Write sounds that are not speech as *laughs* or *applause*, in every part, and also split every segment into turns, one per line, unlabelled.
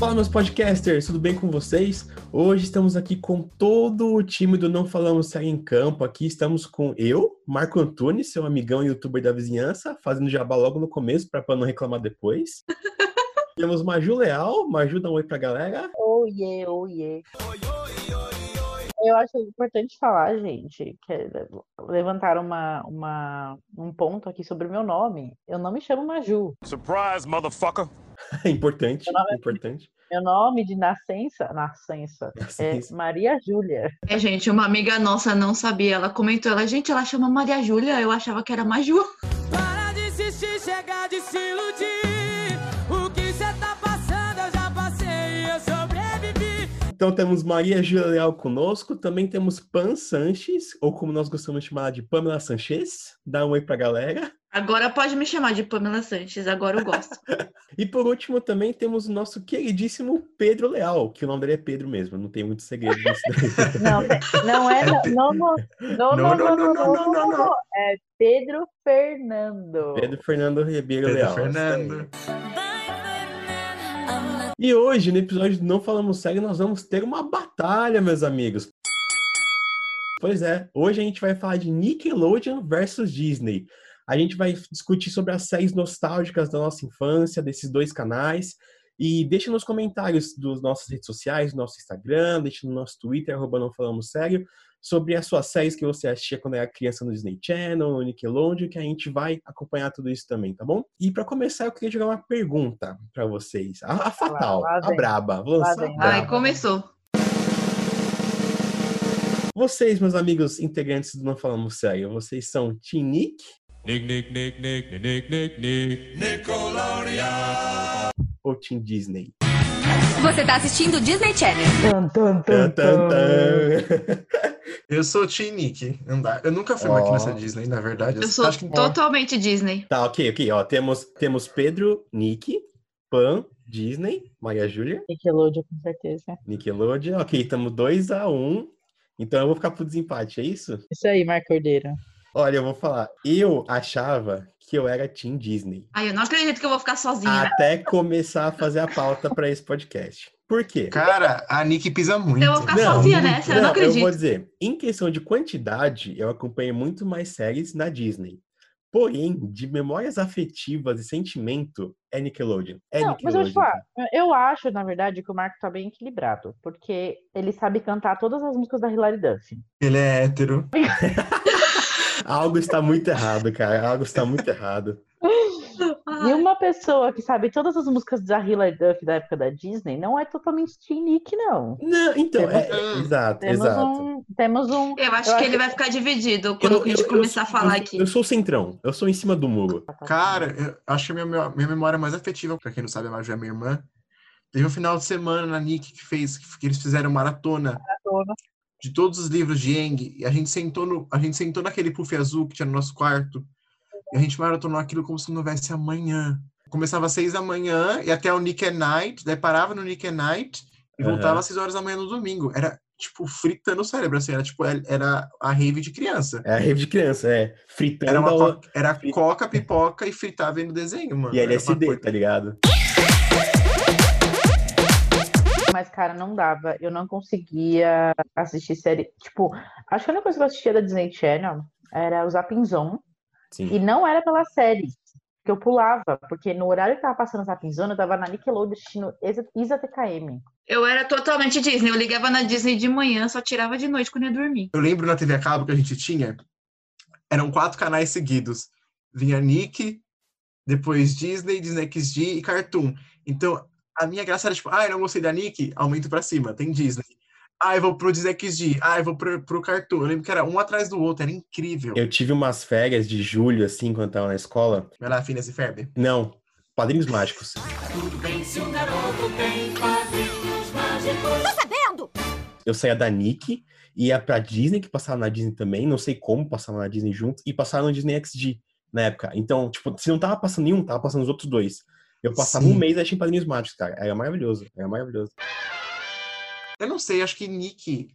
Fala, meus podcasters, tudo bem com vocês? Hoje estamos aqui com todo o time do Não Falamos Série em Campo. Aqui estamos com eu, Marco Antunes, seu amigão e youtuber da vizinhança, fazendo jabá logo no começo para não reclamar depois. *laughs* Temos Maju Leal. Maju, dá um oi pra galera.
Oiê, oiê. Eu acho importante falar, gente, que levantar uma, uma, um ponto aqui sobre o meu nome. Eu não me chamo Maju.
Surprise, motherfucker! *laughs*
importante,
Meu nome é-
importante.
Meu nome de nascença, nascença,
Nascença.
é Maria Júlia.
É, gente, uma amiga nossa não sabia. Ela comentou, ela, gente, ela chama Maria Júlia, eu achava que era Maju.
Para
Então temos Maria Júlia Leal conosco, também temos Pan Sanches, ou como nós gostamos de chamar de Pamela Sanches. Dá um oi pra galera.
Agora pode me chamar de Pamela Sanches, agora eu gosto.
E por último também temos o nosso queridíssimo Pedro Leal, que o nome dele é Pedro mesmo, não tem muito segredo nisso daí.
Não, não é. Não, não, não, não, não, não, não, não, não, não. É Pedro Fernando.
Pedro Fernando Ribeiro
Pedro
Leal.
Fernando.
E hoje, no episódio do Não Falamos Sério, nós vamos ter uma batalha, meus amigos. Pois é, hoje a gente vai falar de Nickelodeon versus Disney. A gente vai discutir sobre as séries nostálgicas da nossa infância, desses dois canais. E deixa nos comentários das nossas redes sociais, nosso Instagram, deixa no nosso Twitter, arroba não falamos sério, sobre as suas séries que você assistia quando era criança no Disney Channel, no Nickelodeon, que a gente vai acompanhar tudo isso também, tá bom? E para começar, eu queria jogar uma pergunta para vocês. A, a fatal,
lá
a
vem.
braba. Vou
Lá
lançar a braba.
Ai, começou.
Vocês, meus amigos integrantes do Não Falamos Sério, vocês são Team Nick
Nick, Nick, Nick, Nick, Nick, Nick, Nick.
ou Team Disney?
Você tá assistindo Disney Channel.
Tan, tan,
tan.
tan. *laughs*
Eu sou o Team Nick. Não dá. Eu nunca fui uma
Ó.
criança Disney, na verdade.
Eu sou
acho que
totalmente Disney.
Tá, ok, ok. Ó, temos, temos Pedro, Nick, Pan, Disney, Maria Júlia,
Nickelodeon, com certeza.
Nickelodeon. Ok, estamos 2 a 1 um. Então eu vou ficar pro desempate, é isso?
Isso aí, Marco Cordeiro.
Olha, eu vou falar. Eu achava que eu era Team Disney.
Ai, eu não acredito que eu vou ficar sozinha.
Até começar a fazer a pauta para esse podcast. Por quê?
Cara, a Nick pisa muito.
Eu vou ficar sozinha
muito-
nessa, eu não
Eu vou
acredito.
dizer, em questão de quantidade, eu acompanhei muito mais séries na Disney. Porém, de memórias afetivas e sentimento, é Nickelodeon. É
Não, mas eu
Nickelodeon.
falar, eu acho, na verdade, que o Marco tá bem equilibrado, porque ele sabe cantar todas as músicas da Hilary Duff.
Ele é hétero. *laughs*
Algo está muito errado, cara. Algo está muito errado.
E uma pessoa que sabe todas as músicas da Hilary Duff da época da Disney não é totalmente Team Nick, não.
Não, então, é,
Temos-
é- exato,
Temos
exato.
um. Temos um.
Eu acho
Eu
que
acho
ele vai ficar dividido
Eu
quando
não-
a gente
eu- eu
começar a falar
eu-
aqui.
Eu sou o centrão, eu sou em cima do muro.
Cara, eu acho que a minha, minha memória mais afetiva, pra quem não sabe, a Maju é minha irmã. Teve um final de semana na Nick que fez, que eles fizeram maratona de todos os livros de Eng. E a gente sentou no, a gente sentou naquele puff azul que tinha no nosso quarto. E a gente maratonou aquilo como se não houvesse amanhã. Começava às seis da manhã e até o Nick at Night, daí parava no Nick at Night e
Aham.
voltava às seis horas da manhã no domingo. Era, tipo, fritando o cérebro, assim, era tipo, era a rave de criança.
É a rede de criança, é. Fritando
Era, uma
a-
era coca, pipoca e fritar vendo desenho, mano.
e LSD,
coisa-
tá ligado?
Mas, cara, não dava. Eu não conseguia assistir série. Tipo, acho que a única coisa que eu assistia da Disney Channel era o Zapinzon.
Sim.
E não era pela série. Que eu pulava, porque no horário que tava passando Zapinzon, eu tava na Nickelodeon assistindo Isa, Isa TKM.
Eu era totalmente Disney. Eu ligava na Disney de manhã, só tirava de noite quando ia dormir.
Eu lembro na TV a cabo que a gente tinha, eram quatro canais seguidos. Vinha Nick, depois Disney, Disney XD e Cartoon. Então, a minha graça era tipo, ah, eu não gostei da Nick, aumento pra cima, tem Disney. Ah, eu vou pro Disney XD. Ah, eu vou pro, pro Cartoon. Eu lembro que era um atrás do outro, era incrível.
Eu tive umas férias de julho, assim, quando eu tava na escola.
Vai lá, Phineas e Ferb.
Não, Padrinhos Mágicos.
Tá sabendo?
Eu saía da Nick, ia pra Disney, que passava na Disney também, não sei como passava na Disney junto, e passava no Disney XD na época. Então, tipo, se não tava passando nenhum, tava passando os outros dois. Eu passava
Sim.
um mês achando Padrinhos Mágicos, cara. Era maravilhoso, era maravilhoso.
Eu não sei, acho que Nick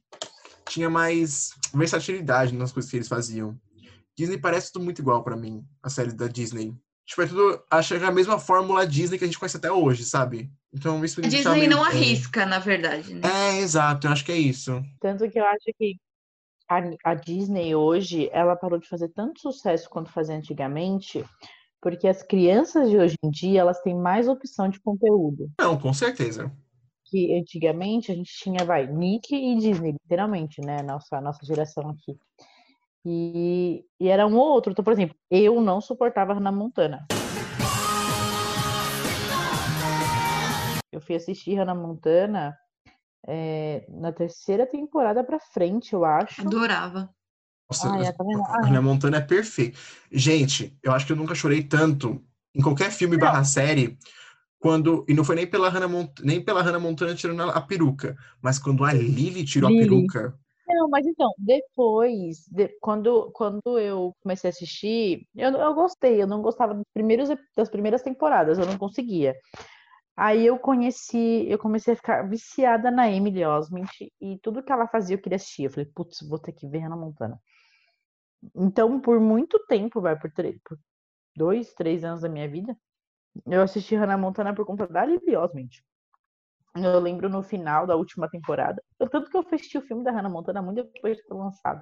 tinha mais versatilidade nas coisas que eles faziam. Disney parece tudo muito igual pra mim, as séries da Disney. Tipo, é tudo. Acho que é a mesma fórmula Disney que a gente conhece até hoje, sabe? Então isso me
A Disney
meio-
não arrisca, na verdade, né?
É, exato, eu acho que é isso.
Tanto que eu acho que a, a Disney hoje, ela parou de fazer tanto sucesso quanto fazia antigamente, porque as crianças de hoje em dia, elas têm mais opção de conteúdo.
Não, com certeza.
Que antigamente a gente tinha, vai, Nick e Disney, literalmente, né? Nossa, nossa geração aqui. E, e era um ou outro. Então, por exemplo, eu não suportava Hannah Montana. Eu fui assistir Hannah Montana eh, na terceira temporada pra frente, eu acho.
Adorava.
Nossa,
Ai,
a. Hannah Montana é perfeita. Gente, eu acho que eu nunca chorei tanto em qualquer filme barra série quando. E não foi nem pela Hannah, Mont... nem pela Hannah Montana tirando a a peruca, mas quando a Lily tirou
Lily.
a peruca.
Não, mas então, depois, de- quando, quando eu comecei a assistir, eu, eu gostei, eu não gostava dos primeiros, das primeiras temporadas, eu não conseguia. Aí eu conheci, eu comecei a ficar viciada na Emily Osment e tudo que ela fazia eu queria assistir. Eu falei, putz, vou ter que ver Hannah Montana. Então, por muito tempo, vai, por, por dois, três anos da minha vida, eu assisti Hannah Montana por conta da Lily Osment. Eu lembro no final da última temporada. Eu, tanto que eu assisti o filme da Hannah Montana muito depois de ter lançado.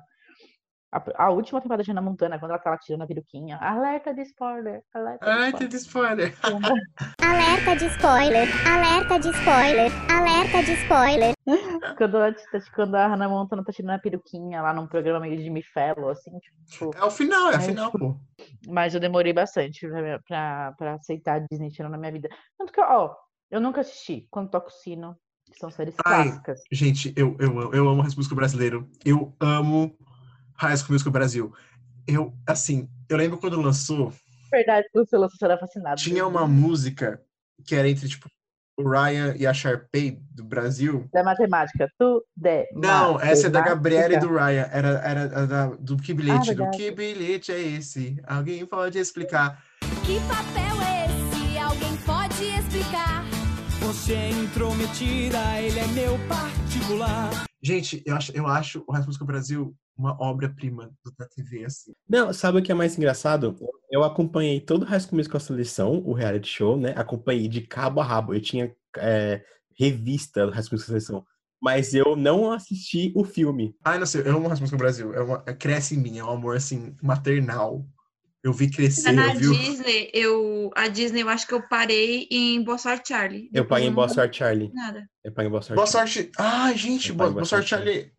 A, a última temporada de Hannah Montana, quando ela tava tirando a peruquinha. Alerta de spoiler! Alerta de spoiler.
teve spoiler. *laughs*
Alerta de spoiler, alerta de spoiler, alerta de spoiler. *laughs*
Quando, ela tá- quando a Hannah Montana tá tirando a peruquinha lá num programa meio de Fallon, assim, tipo.
É o final, é o
Ai,
final, pô.
Mas eu demorei bastante pra, pra, pra aceitar a Disney tirando na minha vida. Tanto que, ó, eu nunca assisti Quando Toca o Sino, que são séries
Ai,
clássicas.
Gente, eu, eu, amo- eu amo High School brasileiro. Eu amo High School Musical Brasil. Eu, assim, eu lembro quando lançou,
Verdade, quando você lançou, você era fascinado.
tinha uma música que era entre, tipo, o Ryan e a Sharpay do Brasil.
Da matemática. Tu de
Não, essa é da Gabriela e do Ryan. Era, era a da- do que bilhete? do
verdade.
que bilhete é esse? Alguém pode explicar?
Que papel é esse? Alguém pode explicar?
Você é intrometida, ele é meu particular.
Gente, eu acho, eu acho o High School Brasil uma obra-prima da TV, assim.
Não, sabe o que é mais engraçado? Eu acompanhei todo o High School Musical Seleção, o reality show, né? Acompanhei de cabo a rabo. Eu tinha é, revista do High School Musical Seleção. Mas eu não assisti o filme.
Ai, não sei, eu amo High School Musical Brasil. É uma, é- cresce em mim, é um amor, assim, maternal. Eu vi crescer,
Na
eu vi... o-
Disney, eu, a Disney, eu acho que eu parei em Boa Sorte Charlie.
Eu paguei em Boa Sorte, Charlie.
Nada.
Eu paguei em Boa Sorte.
Boa sorte. Ai, gente,
Eu
boa, boa sorte ali.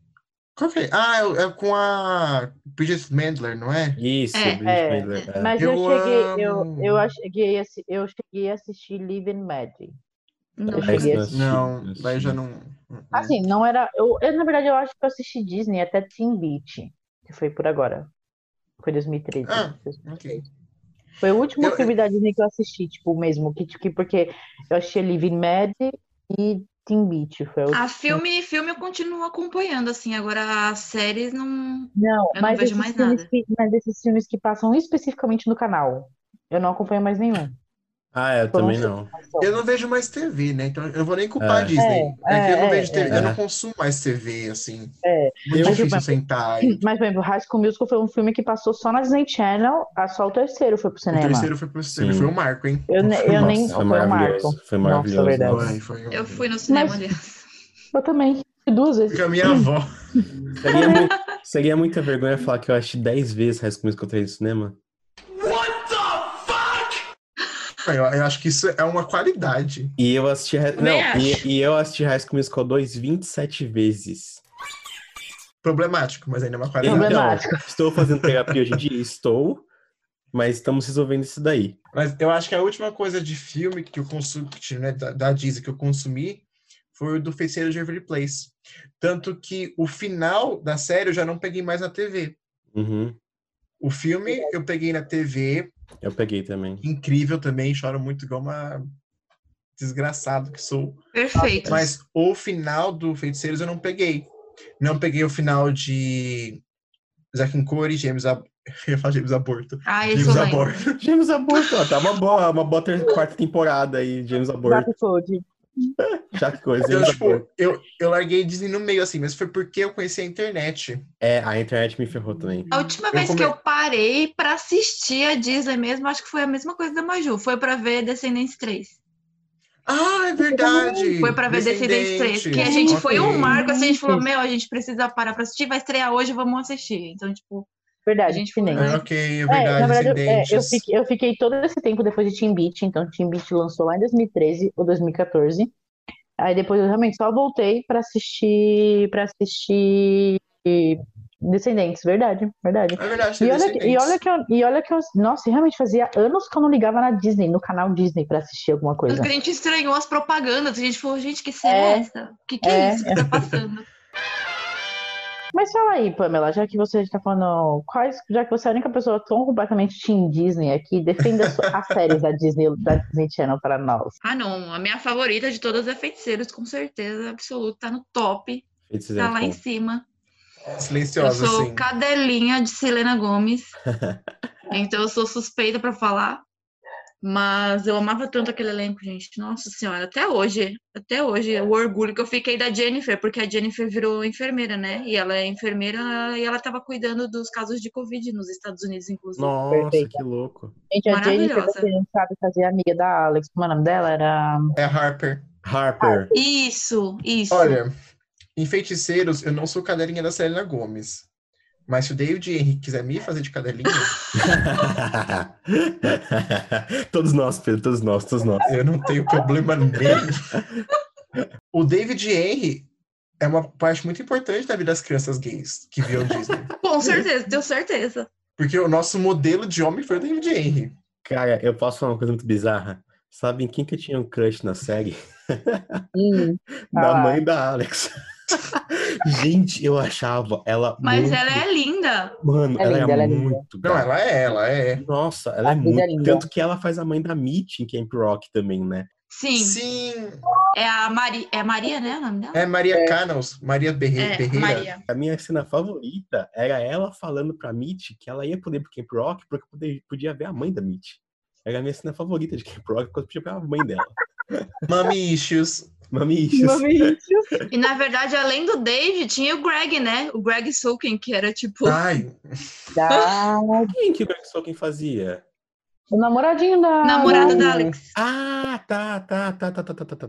Qual que é? Ah, é, é com a Bridget Mandler, não é?
Isso,
É,
Bridget
É,
Mandler, é.
mas eu,
Eu
cheguei, eu,
amo.
eu, cheguei, a, eu cheguei a assistir Live and Mad.
Não.
Eu
Mas
a
não
daí já não.
Assim, não era. Eu, eu, na verdade, eu acho que eu assisti Disney até Teen Beach, que foi por agora. Foi 2013.
Ah,
2013.
ok.
Foi o último
Eu-
filme da Disney que eu assisti, tipo, mesmo. Que, que, porque eu Live and Mad e Teen Beach. Foi
A filme, filme eu continuo acompanhando, assim. Agora, as séries não.
Não,
Eu não
mas
vejo
esses
mais nada.
que, mas esses filmes que passam especificamente no canal. Eu não acompanho mais nenhum.
Ah, eu
Foram
também não.
Eu não vejo mais TV, né? Então eu não vou nem culpar a
É.
Disney. É,
É,
que eu não
é,
vejo TV,
é.
eu não consumo mais TV, assim.
É.
Muito
Eu-
difícil
Mas,
sentar. *clears throat*
Mas, por exemplo, High School Musical foi um filme que passou só na Disney Channel, ah, só o terceiro foi pro
O
cinema.
terceiro foi pro cinema,
Sim.
foi um marco, hein?
Eu, eu nem.
Foi
Foi um
maravilhoso.
marco.
Foi
Nossa,
maravilhoso.
verdade.
nossa.
Foi, foi um-
Eu fui no cinema,
Mas-
aliás.
Eu também. Fui duas vezes.
Com a minha avó.
Seria, mui- seria muita vergonha falar que eu assisti 10 vezes High School Musical 3 no cinema.
Eu, eu acho que isso é uma qualidade.
E eu assisti. Não, e, e eu assisti High School Musical 2 27 vezes.
Problemático, mas ainda é uma qualidade.
Então, estou fazendo terapia hoje em dia? Estou. Mas estamos resolvendo isso daí.
Mas eu acho que a última coisa de filme que eu consumi, né, da, da Disney que eu consumi foi o do Feiticeiro de Every Place. Tanto que o final da série eu já não peguei mais na TV.
Uhum.
O filme eu peguei na TV,
Eu peguei também.
incrível também, choro muito igual uma desgraçado que sou.
Perfeito.
Mas o final do Feiticeiros eu não peguei. Não peguei o final de Zack and Cody, James Ab... *laughs* Eu ia falar James Aborto.
Ah,
James. Aborto.
James Aborto, ó, tá uma boa, uma boa quarta temporada aí, James Aborto. *laughs* Já que coisa.
Então,
ainda
tipo, eu, eu larguei Disney no meio, assim, mas foi porque eu conheci a internet.
É, a internet me ferrou também.
A última
Eu
vez
come-
que eu parei pra assistir a Disney mesmo, acho que foi a mesma coisa da Maju. Foi pra ver Descendentes 3.
Ah, é verdade!
Foi pra ver Descendentes 3. Que a gente foi um marco, assim, a gente falou, meu, a gente precisa parar pra assistir, vai estrear hoje, vamos assistir. Então, tipo,
Verdade,
A gente foi-
Ah, ok, é
É,
verdade,
na verdade, eu- é, eu, fiquei, eu fiquei todo esse tempo depois de Team Beat, então Team Beat lançou lá em 2013 ou 2014. Aí depois eu realmente só voltei pra assistir para assistir Descendentes, verdade, verdade.
É verdade,
E olha, que- e olha que eu, e olha que eu, nossa, realmente fazia anos que eu não ligava na Disney, no canal Disney pra assistir alguma coisa.
que a gente estranhou as propagandas. A gente falou, gente, que série é,
É.
essa? O que, que é,
É.
isso que tá passando? *laughs*
Mas fala aí, Pamela, já que você está falando, quais, já que você é a única pessoa tão completamente Team Disney aqui, defenda as séries da Disney, da Disney Channel para nós.
Ah, não. A minha favorita de todas é Feiticeiros, com certeza absoluta. Tá no top.
Feitiços
Tá
é
lá em cima. Eu
Silenciosa,
sou
assim.
cadelinha de Selena Gomes. *laughs* então eu sou suspeita pra falar. Mas eu amava tanto aquele elenco, gente. Nossa senhora, até hoje. Até hoje, o orgulho que eu fiquei da Jennifer, porque a Jennifer virou enfermeira, né? E ela é enfermeira e ela tava cuidando dos casos de Covid nos Estados Unidos, inclusive.
Nossa,
Perfeita.
que louco.
Gente, a Jennifer, não sabe, fazia amiga da Alex, como é o nome dela? Era.
É Harper.
Harper.
Isso, isso.
Olha, em Feiticeiros, eu não sou cadelinha da Selena Gomes. Mas se o David Henry quiser me fazer de cadelinha, *laughs*
todos nós, Pedro, todos nós, todos nós.
eu não tenho problema nenhum. O David Henry é uma parte muito importante da vida das crianças gays que viam Disney. *laughs*
Com certeza, tenho certeza.
Porque o nosso modelo de homem foi o David Henry.
Cara, eu posso falar uma coisa muito bizarra? Sabem quem que eu tinha um crush na série?
Hum, *laughs*
Da
Ah.
mãe da Alex. Gente, eu achava ela
Mas
muito...
ela é linda.
Mano,
É
ela
linda,
é
ela é linda.
muito
Não, ela é, ela é.
Nossa, ela
A
é
vida
muito...
é.
Tanto que ela faz a mãe da Mitch em Camp Rock também, né?
Sim.
Sim,
É a Maria. É Maria, né? O nome dela?
é Maria Canals, Maria Berre
É,
Berreira.
Maria.
A minha cena favorita era ela falando pra Mitch que ela ia poder ir pro Camp Rock porque poder- podia ver a mãe da Mitch. Era a minha cena favorita de Camp Rock porque eu podia ver a mãe dela.
Mami Issues.
Mamichos. Mamichos. *laughs*
E na verdade, além do Dave, tinha o Greg, né? O Greg Sulkin, que era tipo.
Ai!
Da...
Quem que o Greg Sulkin fazia?
O namoradinho da.
Namorado
da
Alex.
Ah, tá, tá, tá, tá, tá, tá, tá. tá.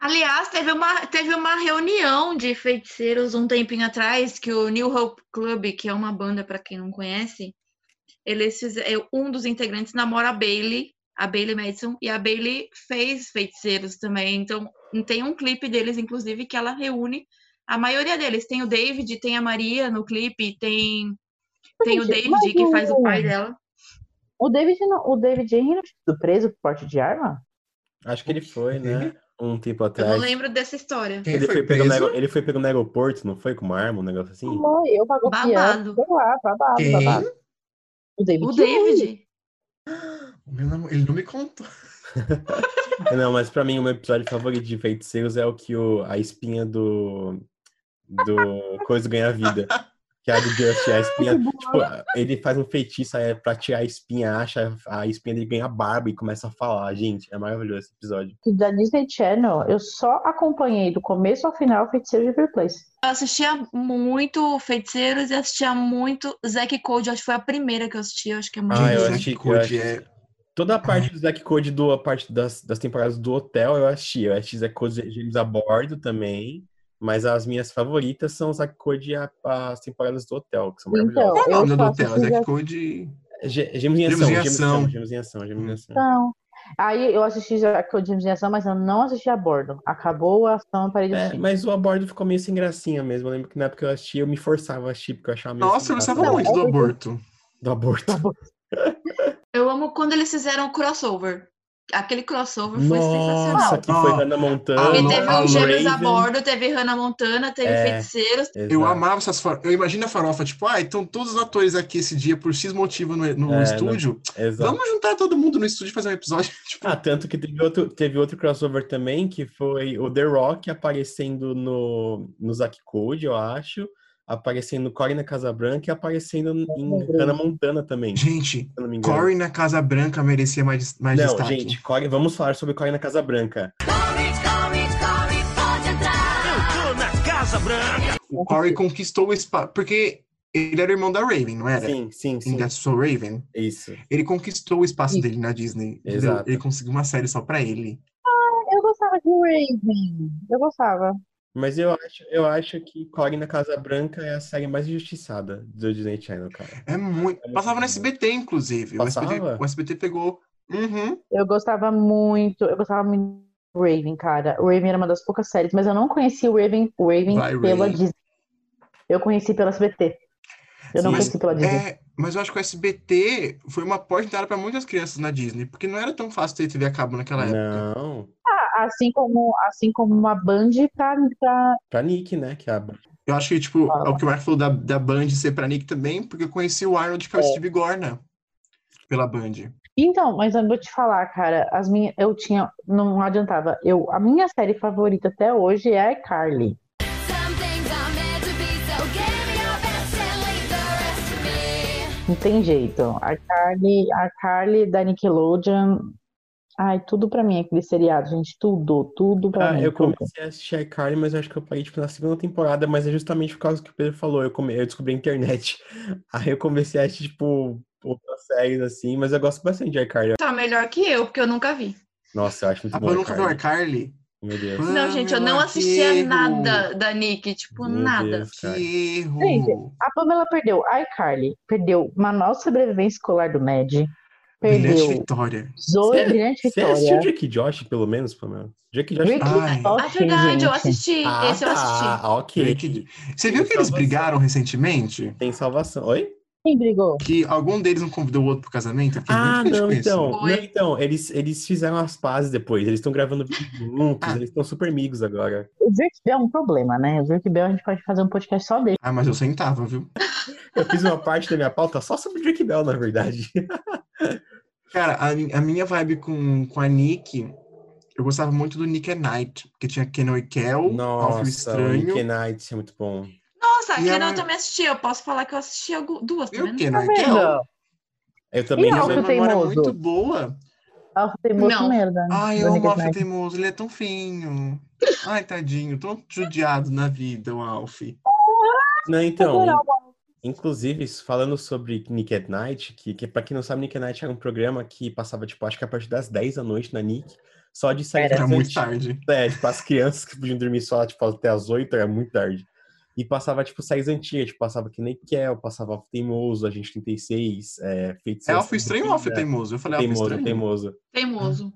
Aliás, teve uma, teve uma reunião de feiticeiros um tempinho atrás que o New Hope Club, que é uma banda para quem não conhece, eles fizeram, um dos integrantes namora a Bailey, a Bailey Madison, e a Bailey fez feiticeiros também. Então, tem um clipe deles, inclusive, que ela reúne a maioria deles. Tem o David, tem a Maria no clipe, tem, tem o
Gente,
David,
mas
que faz o
o-
pai dela.
O David, não- o David Henry não tinha sido preso por porte de arma?
Acho que ele foi, né? Um tempo
Eu
atrás.
não lembro dessa história.
quem
Ele
foi,
foi, pego ele foi pego no aeroporto, não foi? Com uma arma, um negócio assim?
Foi, eu pago
Babado.
piano, sei lá, babado, babado. O David
O
Henry.
David.
O meu Ele não me contou. *laughs*
Não, mas pra mim o meu episódio favorito de Feiticeiros é o que o, a espinha do. do Coisa ganha vida. Que é a do Just, a espinha. Tipo, ele faz um feitiço aí pra tirar a espinha, acha a espinha dele ganha barba e começa a falar. Gente, é maravilhoso esse episódio.
Da Disney Channel, eu só acompanhei do começo ao final Feiticeiro de Every Place.
Eu assistia muito Feiticeiros e assistia muito Zack Code. Acho que foi a primeira que eu assisti. Acho que é muito
Ah, eu
Zack
assisti- eu
Code
assisti-
é-
Toda a parte do Zack Code, do, a parte das, das temporadas do hotel, eu assisti. Eu assisti Zack Code James a bordo também. Mas as minhas favoritas são Zack Code e a- as temporadas do hotel, que são
Então,
maravilhosas.
Qual é o
eu
nome do hotel? Zack
Zack-
Code.
Gê- Gêmeos em
Gêmeos
ação, gêmeos em
ação.
gêmeos em ação, gêmeos em ação.
Então, aí eu assisti já que o James em ação, mas eu não assisti a bordo. Acabou a ação, eu parei de
É,
assistir.
mas o abordo ficou meio sem gracinha mesmo. Eu lembro que na época que eu assisti, eu me forçava a assistir, porque eu achava meio
Nossa, eu gostava
Não,
muito
é
do
porque-
aborto.
do aborto. *laughs*
Eu amo quando eles fizeram o crossover. Aquele crossover foi
Nossa,
sensacional.
que foi
Ah,
Hannah Montana.
Porque
não,
teve um Gêmeos a bordo, teve Hannah Montana, teve
É.
Feiticeiros.
Eu
Exato.
amava essas farofas. Eu imagino a farofa, tipo, ah, então todos os atores aqui esse dia, por X motivo no, no
É,
estúdio,
Exato.
vamos juntar todo mundo no estúdio e fazer um episódio. *laughs* Tipo,
Ah, tanto que teve outro, teve outro crossover também, que foi o The Rock aparecendo no, no Zack Code, eu acho, aparecendo no Corey na Casa Branca e aparecendo em Hannah Montana também.
Gente, Corey na Casa Branca merecia mais, mais
não,
destaque.
gente, Corey, vamos falar sobre Corey na Casa Branca.
Corey, pode entrar! Eu tô na Casa Branca!
O Corey conquistou o espaço, porque ele era irmão da Raven, não era?
Sim, sim, sim.
Em That's Raven.
Isso.
Ele conquistou o espaço
sim.
dele na Disney.
Exato.
Ele conseguiu uma série só pra ele.
Ah, eu gostava de Raven. Eu gostava.
Mas eu acho, eu acho que Casa Branca é a série mais injustiçada do Disney Channel, cara.
É muito.
É muito
Passava no. SBT, inclusive. O SBT,
Passava?
o SBT pegou. Uhum.
Eu gostava muito, eu gostava muito do Raven, cara. O Raven era uma das poucas séries, mas eu não conheci o Raven, o Raven
Vai,
pela
Ray.
Disney. Eu conheci pela SBT. Eu não
Sim,
conheci pela Disney.
É, mas eu acho que o SBT foi uma porta pra muitas crianças na Disney, porque não era tão fácil ter TV a cabo naquela época.
Não.
Assim como, assim como uma Band pra, pra...
Pra Nick, né? Que é a...
Eu acho que, tipo,
Ah.
é o que o Marco falou da, da Band ser pra Nick também, porque eu conheci o Arnold, que é o
É.
Steve Gorna, pela Band.
Então, mas eu vou te falar, cara, as minhas, eu tinha, não adiantava. Eu, a minha série favorita até hoje é a
me.
Não tem jeito. A Carly, a Carly da Nickelodeon. Ai, tudo pra mim aquele seriado, gente. Tudo, tudo pra
Ah,
mim.
eu
tudo.
comecei a assistir iCarly, mas eu acho que eu parei tipo, na segunda temporada, mas é justamente por causa do que o Pedro falou. Eu, come... eu descobri a internet. *laughs* Aí eu comecei a assistir, tipo, outras séries assim, mas eu gosto bastante de iCarly.
Tá melhor que eu, porque eu nunca vi.
Nossa, eu acho muito
A
bom
Pan nunca viu
iCarly.
iCarly?
Meu Deus.
Não, gente, eu não assistia
erro.
nada da Nick, tipo,
Meu
nada.
Deus.
Que erro!
Gente, A Pamela perdeu iCarly, perdeu Manual de Sobrevivência Escolar do MED,
Brilhante
perdeu
Vitória.
Zoe
Você-
Brilhante
Você assistiu
Vitória.
Drake e Josh, pelo menos, Pamela? Drake e Josh
Drake
tá-
Ai.
Ah,
Ok,
verdade, eu
gente.
assisti.
Ah,
Esse eu assisti.
tá, ok.
Você viu que eles
Salvação.
brigaram recentemente?
Tem salvação. Oi?
Quem brigou?
Que algum deles não convidou o outro pro casamento?
Ah,
muito triste
não,
com isso.
então. Não, então, eles, eles fizeram as pazes depois. Eles estão gravando juntos,
Ah.
eles estão super amigos agora.
O Drake Bell é um problema, né? O Drake Bell a gente pode fazer um podcast só dele.
Ah, mas eu sentava, viu?
Eu fiz uma parte da minha pauta só sobre Drake Bell, na verdade. *laughs*
Cara, a, a minha vibe com, com a Nick, eu gostava muito do Nick at Night, porque tinha Kenan e Kel, Alfio
Nossa, o
Estranho.
Nick Knight é muito bom.
Nossa,
E
aqui
ela-
eu também assisti. Eu posso falar que eu assisti duas, tá
E o
vendo?
Kenan
Tá
e Kel?
vendo?
Eu também
E
não
Alfio
memória é
Teimoso?
muito boa.
Alfa Teimoso
Não.
merda.
Ai,
do
eu amo
Night.
Teimoso, ele é tão finho. Ai, tadinho, tão judiado na vida, o Alfie.
Não, então, in- inclusive, falando sobre Nick at Night, que, que pra quem não sabe, Nick at Night era um programa que passava, tipo, acho que a partir das 10 da noite na Nick, só de séries
Era muito
antigas.
tarde.
É, tipo, as crianças que podiam dormir só, tipo, até as 8, era muito tarde. E passava, tipo, séries antigas, tipo, passava que nem Kel, passava Teimoso, Agente 36, é,
É
Feiticeira
Alfio Estranho ou
Escondida,
Teimoso? Eu falei
Teimoso,
Estranho.
Teimoso.
Teimoso.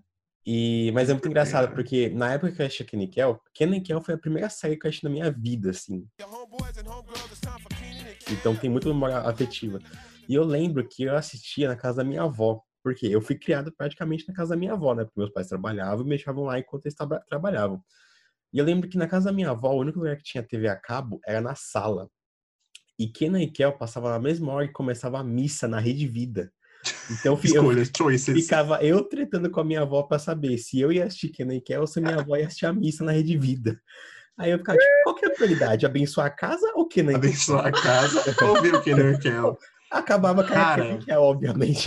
E, mas é muito engraçado,
É.
porque na época que eu Kenan e Kel, Kenan e Kel foi a primeira série que eu assisti na minha vida, assim. Então tem muita memória afetiva. E eu lembro que eu assistia na casa da minha avó, porque eu fui criado praticamente na casa da minha avó, né? Porque meus pais trabalhavam e me deixavam lá enquanto eles traba- trabalhavam. E eu lembro que na casa da minha avó, o único lugar que tinha TV a cabo era na sala. E Kenan e Kel passava na mesma hora que começava a missa na Rede Vida. Então *laughs* eu
Escolhas, choices.
ficava eu tretando com a minha avó pra saber se eu ia assistir Kenan e Kel ou se minha avó ia assistir a missa na Rede Vida. Aí eu ficava, tipo, qual que é a prioridade? Abençoar a casa ou Kenan e Kel?
Abençoar a casa ou ver o Kenan e Kel?
Acabava com a
Cara.
Kenan e Kel, obviamente.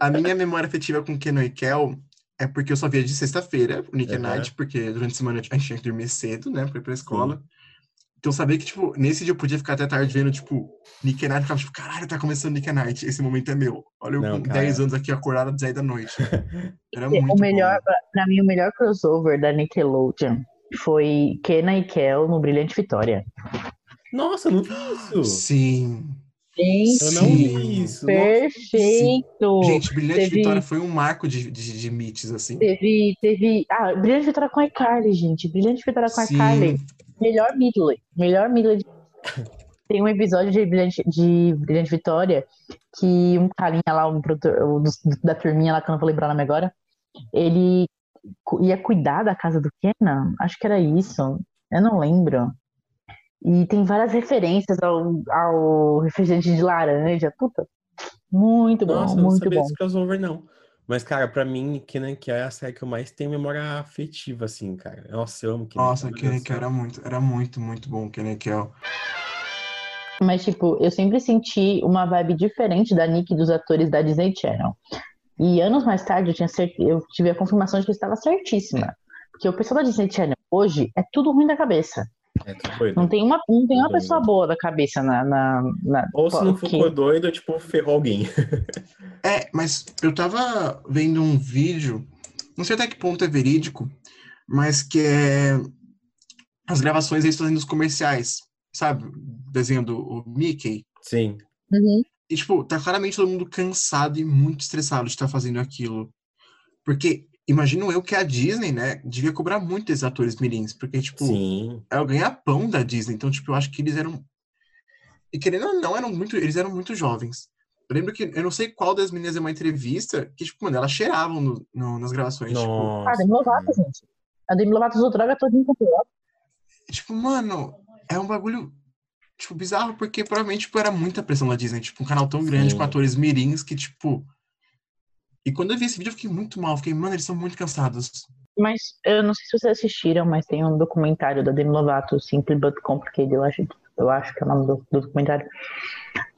A minha memória afetiva com Kenan e Kel é porque eu só via de sexta-feira, o Nick
Aham.
Night, porque durante a semana a gente tinha que dormir cedo, né, pra ir pra escola. Então eu sabia que, tipo, nesse dia eu podia ficar até tarde vendo, tipo, Nick Night, eu ficava tipo, caralho, tá começando Nick Night, esse momento é meu. Olha eu
Não,
com
cara.
10 anos aqui acordado às 10 da noite. *laughs* Era
O
muito
melhor,
bom.
pra mim, o melhor crossover da Nickelodeon foi Kenan e Kel no Brilhante Vitória.
Nossa, não vi isso.
Sim.
Gente,
Eu não
Sim.
vi isso.
Perfeito!
Gente, Brilhante
Teve-
Vitória foi um marco de, de, de mitos, assim.
Teve, teve. Ah, Brilhante Vitória com a iCarly, gente. Brilhante Vitória com a
Sim.
iCarly. Melhor Midley. Melhor Midley. de- *laughs* Tem um episódio de Brilhante, de Brilhante Vitória que um carinha lá, um produtor, o dos- da turminha lá, que eu não vou lembrar o nome agora, ele ia cuidar da casa do Kenan. Acho que era isso. Eu não lembro. E tem várias referências ao, ao refrigerante de laranja. Puta. Muito bom,
Nossa, eu não
muito
sabia
bom.
desse crossover, não. Mas, cara, pra mim, Kenan é a série que eu mais tenho memória afetiva, assim, cara. Nossa, eu amo Kenan
Nossa, Kenan era muito, era muito, muito bom, Kenan Kel.
Mas, tipo, eu sempre senti uma vibe diferente da Nick dos atores da Disney Channel. E anos mais tarde eu, tinha cert... eu tive a confirmação de que eu estava certíssima. Porque o pessoal da Disney Channel hoje é tudo ruim da cabeça.
É, doido.
Não tem uma, não tem uma
Doido.
pessoa boa da cabeça na. na, na-
Ou se não
que-
ficou doido, tipo, ferrou alguém. *laughs*
É, mas eu tava vendo um vídeo, não sei até que ponto é verídico, mas que é as gravações eles fazendo os comerciais, sabe? Desenho do o Mickey.
Sim.
Uhum.
E, tipo, tá claramente todo mundo cansado e muito estressado de estar fazendo aquilo. Porque, imagino eu que a Disney, né, devia cobrar muito esses atores mirins, porque, tipo,
Sim.
é o ganha-pão da Disney. Então, tipo, eu acho que eles eram. E querendo ou não, eram muito, eles eram muito jovens. Eu lembro que, eu não sei qual das meninas deu uma entrevista, que, tipo, mano, elas cheiravam no- no- nas gravações. Tipo,
Ah,
Nossa.
Demi Lovato, gente. A Demi Lovato usou droga todo mundo campeão.
tipo, mano, é um bagulho, tipo, bizarro, porque provavelmente, tipo, era muita pressão da Disney. Tipo, um canal tão grande
Sim.
com atores mirins que, tipo. E quando eu vi esse vídeo, eu fiquei muito mal. Fiquei, mano, eles são muito cansados.
Mas eu não sei se vocês assistiram, mas tem um documentário da Demi Lovato, Simple But Complicated, eu acho, eu acho que é o nome do, do documentário,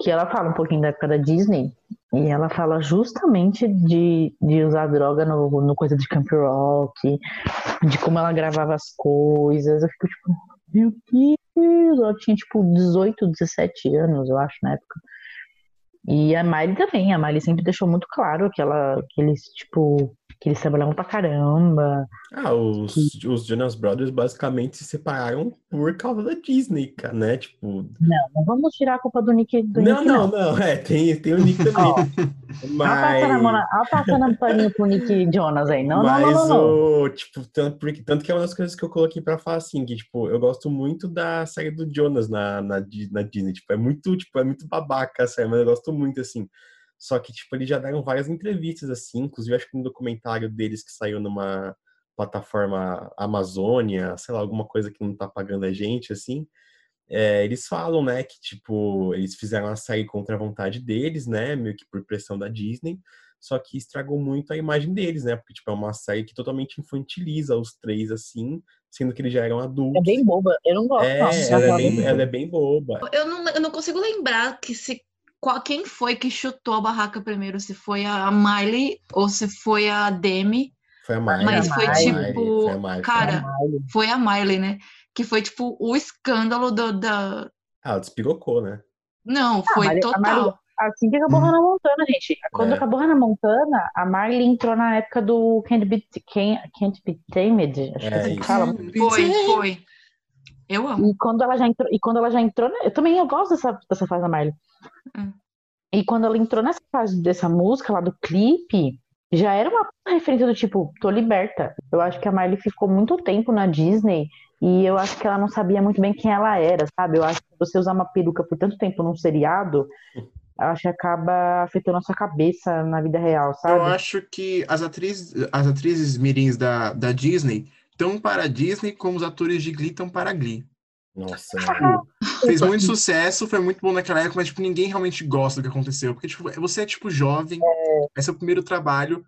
que ela fala um pouquinho da época da Disney, e ela fala justamente de, de usar droga no, no coisa de Camp Rock, de como ela gravava as coisas. Eu fico tipo, meu Deus, ela tinha tipo 18, 17 anos, eu acho, na época. E a Miley também, a Miley sempre deixou muito claro que ela, que eles, tipo, que eles trabalhavam pra caramba.
Ah, os, os Jonas Brothers basicamente se separaram por causa da Disney, cara, né? Tipo,
Não, não vamos tirar a culpa do Nick, do
não,
Nick,
não, não, é, tem, tem o Nick também.
Mão
Mas,
na- ela passando paninho pro Nick Jonas aí. Não, não,
mas
não, não, não.
o, tipo, tanto, porque, tanto que é uma das coisas que eu coloquei pra falar assim, que, tipo, eu gosto muito da série do Jonas na, na, na Disney, tipo, é muito, tipo, é muito babaca a série, mas eu gosto muito, assim. Só que, tipo, eles já deram várias entrevistas, assim, inclusive acho que um documentário deles que saiu numa plataforma Amazônia, sei lá, alguma coisa que não tá pagando a gente, assim, é, eles falam, né, que, tipo, eles fizeram a série contra a vontade deles, né, meio que por pressão da Disney, só que estragou muito a imagem deles, né, porque, tipo, é uma série que totalmente infantiliza os três, assim, sendo que eles já eram
É
adultos.
bem boba. Eu não gosto,
É,
não.
ela, é bem, ela é bem boba.
Eu não, eu não consigo lembrar que se, qual, quem foi que chutou a barraca primeiro, se foi a Miley ou se foi a Demi.
Foi a Miley.
Mas
foi
a Miley,
tipo,
foi a Miley, foi a
cara,
Miley.
Foi a Miley, né? Que foi tipo o escândalo do, da.
Ah, ela despirocou, né?
Não,
Ah,
foi
Miley- a
total.
Miley- Assim que acabou
Hum.
Hannah Montana, gente. Quando
É.
acabou Hannah Montana, a Marley entrou na época do Can't Be, Can't, Can't Be Tamed, acho que
É
assim que
isso.
fala.
Foi, foi. Eu amo.
E quando ela já entrou, e quando ela já entrou, eu também eu gosto dessa, dessa fase da Miley.
Hum.
E quando ela entrou nessa fase dessa música lá do clipe, já era uma referência do tipo, tô liberta. Eu acho que a Miley ficou muito tempo na Disney e eu acho que ela não sabia muito bem quem ela era, sabe? Eu acho que você usar uma peruca por tanto tempo num seriado, eu acho que acaba afetando a sua cabeça na vida real,
Eu
sabe?
acho que as atrizes, as atrizes mirins da, da Disney estão para a Disney como os atores de Glee estão para a Glee.
Nossa, *laughs*
Fez muito sucesso, foi muito bom naquela época, mas tipo, ninguém realmente gosta do que aconteceu. Porque tipo, você é tipo jovem, é seu primeiro trabalho,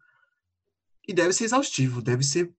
e deve ser exaustivo, deve ser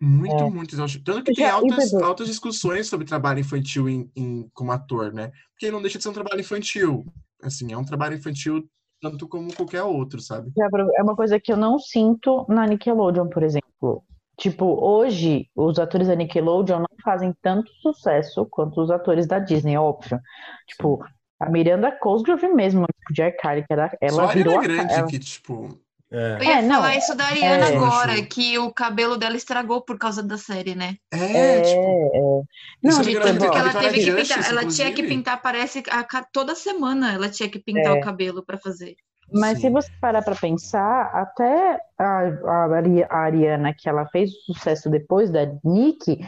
muito,
É.
muito exaustivo. Tanto que tem
Já- e,
altas, altas discussões sobre trabalho infantil em, em- como ator, né? Porque não deixa de ser um trabalho infantil. Assim, é um trabalho infantil tanto como qualquer outro, sabe?
É uma coisa que eu não sinto na Nickelodeon, por exemplo. Tipo, hoje, os atores da Nickelodeon não fazem tanto sucesso quanto os atores da Disney, óbvio. Tipo, a Miranda Cosgrove mesmo, tipo, de Arcari, que era,
Só
ela
a
virou
Ariana
a,
Grande
ela-
que, tipo,
é.
Eu ia
É, não,
falar isso da Ariana
é.
agora,
Acho.
que o cabelo dela estragou por causa da série, né?
é,
É,
tipo,
é.
Isso
Não,
é
De
tipo,
tanto que ela
Vitória
teve que
Justice,
pintar, ela tinha que
inclusive.
pintar, parece, a toda semana ela tinha que pintar
É.
o cabelo pra fazer.
Mas se
Sim.
você parar pra pensar, até a, a, Ari- a Ariana, que ela fez o sucesso depois da Nick,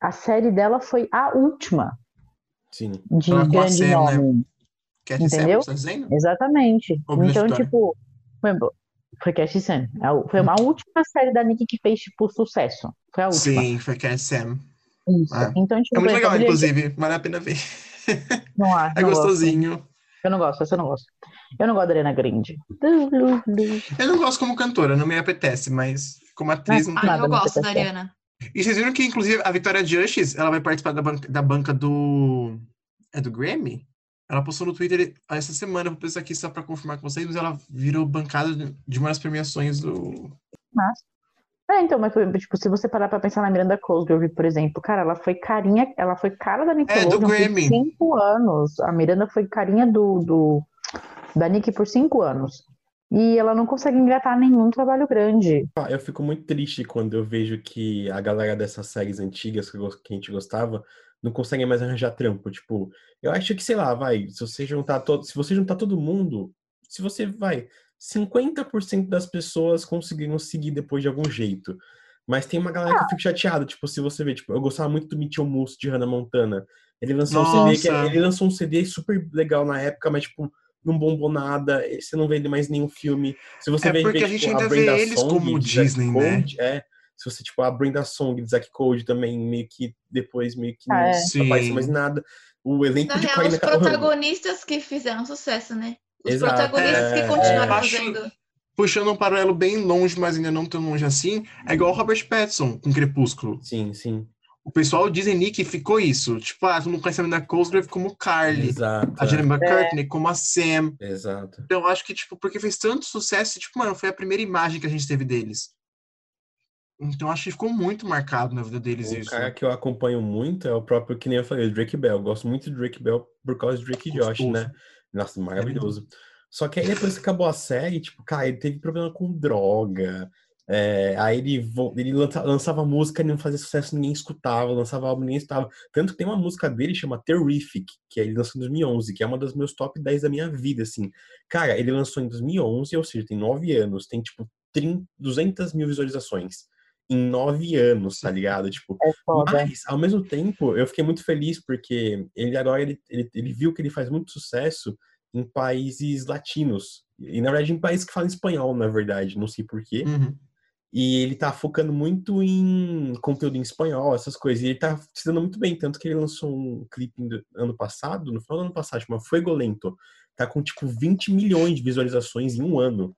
a série dela foi a última
Sim.
de
Ela com a
grande
Sam, né?
nome.
Cat Sam,
Entendeu?
você tá?
Exatamente. Então, tipo, foi, foi Cat Sam. A- Foi uma última série da Nick que fez, tipo, sucesso. Foi a última.
Sim, foi Cat Sam.
Isso.
É.
Então, tipo,
É muito legal, inclusive. Vale a pena ver.
Não, acho,
É
não gosto. Eu não gosto, essa eu não gosto. Eu não gosto da Ariana Grande.
Eu não gosto como cantora, não me apetece, mas como atriz não
Ah,
tem.
Nada
eu gosto da. Ariana.
E vocês viram que, inclusive, a Vitória Justice, ela vai participar da banca, da banca do. É do Grammy? Ela postou no Twitter essa semana, vou pensar aqui só pra confirmar com vocês, mas ela virou bancada de uma das premiações do.
Massa. É, então, mas tipo, se você parar pra pensar na Miranda Cosgrove, por exemplo, cara, ela foi carinha, ela foi cara da Nickelodeon por
Grammy.
cinco anos. A Miranda foi carinha do, do da Nick por cinco anos. E ela não consegue engatar nenhum trabalho grande.
Eu fico muito triste quando eu vejo que a galera dessas séries antigas que a gente gostava não consegue mais arranjar trampo. Tipo, eu acho que, sei lá, vai, se você juntar todo, se você juntar todo mundo, se você vai, 50% das pessoas conseguiram seguir depois de algum jeito. Mas tem uma galera que eu fico chateado, tipo, se você vê, tipo, eu gostava muito do Mitchell Moose de Hannah Montana. Ele lançou um CD que
Nossa.
ele lançou um CD super legal na época, mas tipo, não bombou nada, você não vende mais nenhum filme. Se você
É
vê,
porque
vê,
a gente
tipo,
ainda
Brenda
vê eles
Song
como Disney, né?
Code, é. Se você, tipo, a Brenda Song de Zack Code também, meio que depois, meio que
Ah, é.
não aparece mais nada. O elenco
Na
de
real,
Karina
os protagonistas que fizeram sucesso, né? Os
Exato,
protagonistas
é,
que continuaram
é.
Fazendo.
Puxando um paralelo bem longe, mas ainda não tão longe assim, é igual o Robert Pattinson com Crepúsculo.
Sim, sim.
O pessoal dizem Nick ficou isso. Tipo, ah, todo mundo conhece a Miranda Cosgrove como Carly.
Exato.
A
é,
Jenny McCartney como a Sam.
Exato.
Então, eu acho que, tipo, porque fez tanto sucesso, tipo, mano, foi a primeira imagem que a gente teve deles. Então, acho que ficou muito marcado na vida deles
O
isso.
cara que eu acompanho muito é o próprio, que nem eu falei, o Drake Bell. Eu gosto muito do Drake Bell por causa do Drake e Josh,
Gostoso.
né? Nossa, maravilhoso. Só que aí depois que acabou a série, tipo, cara, ele teve problema com droga. é, aí ele, ele lança- lançava música e não fazia sucesso, ninguém escutava, lançava álbum, ninguém escutava. Tanto que tem uma música dele chama Terrific, que ele lançou em 2011, que é uma das meus top 10 da minha vida, assim. Cara, ele lançou em 2011, ou seja, tem 9 anos, tem, tipo, 30, 200 mil visualizações. Em 9 anos, tá ligado? Tipo,
É foda.
mas, ao mesmo tempo, eu fiquei muito feliz porque ele agora ele, ele, ele viu que ele faz muito sucesso em países latinos. E, na verdade, em países que falam espanhol, na verdade, não sei porquê.
Uhum.
E ele tá focando muito em conteúdo em espanhol, essas coisas. E ele tá se dando muito bem, tanto que ele lançou um clipe no ano passado, no final do ano passado, chama Fuego Lento. Tá com, tipo, 20 milhões de visualizações em um ano.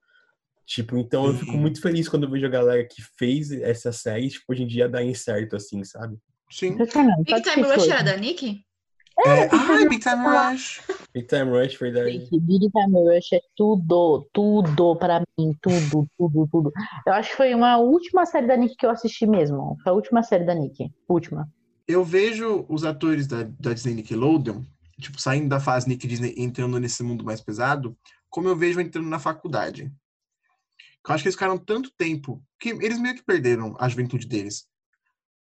Tipo, então eu fico
Sim.
muito feliz quando eu vejo a galera que fez essa série, tipo, hoje em dia darem certo, assim, sabe?
Sim.
Impressionante.
Big Time Rush era da Nick?
É, ai, Big Time Rush.
Big Time Rush, verdade.
Gente, Big Time Rush é tudo, tudo pra mim, tudo, tudo, tudo. Eu acho que foi uma última série da Nick que eu assisti mesmo. Foi a última série da Nick. Última.
Eu vejo os atores da, da Disney Nickelodeon, tipo, saindo da fase Nick Disney entrando nesse mundo mais pesado, como eu vejo entrando na faculdade. Eu acho que eles ficaram tanto tempo que eles meio que perderam a juventude deles.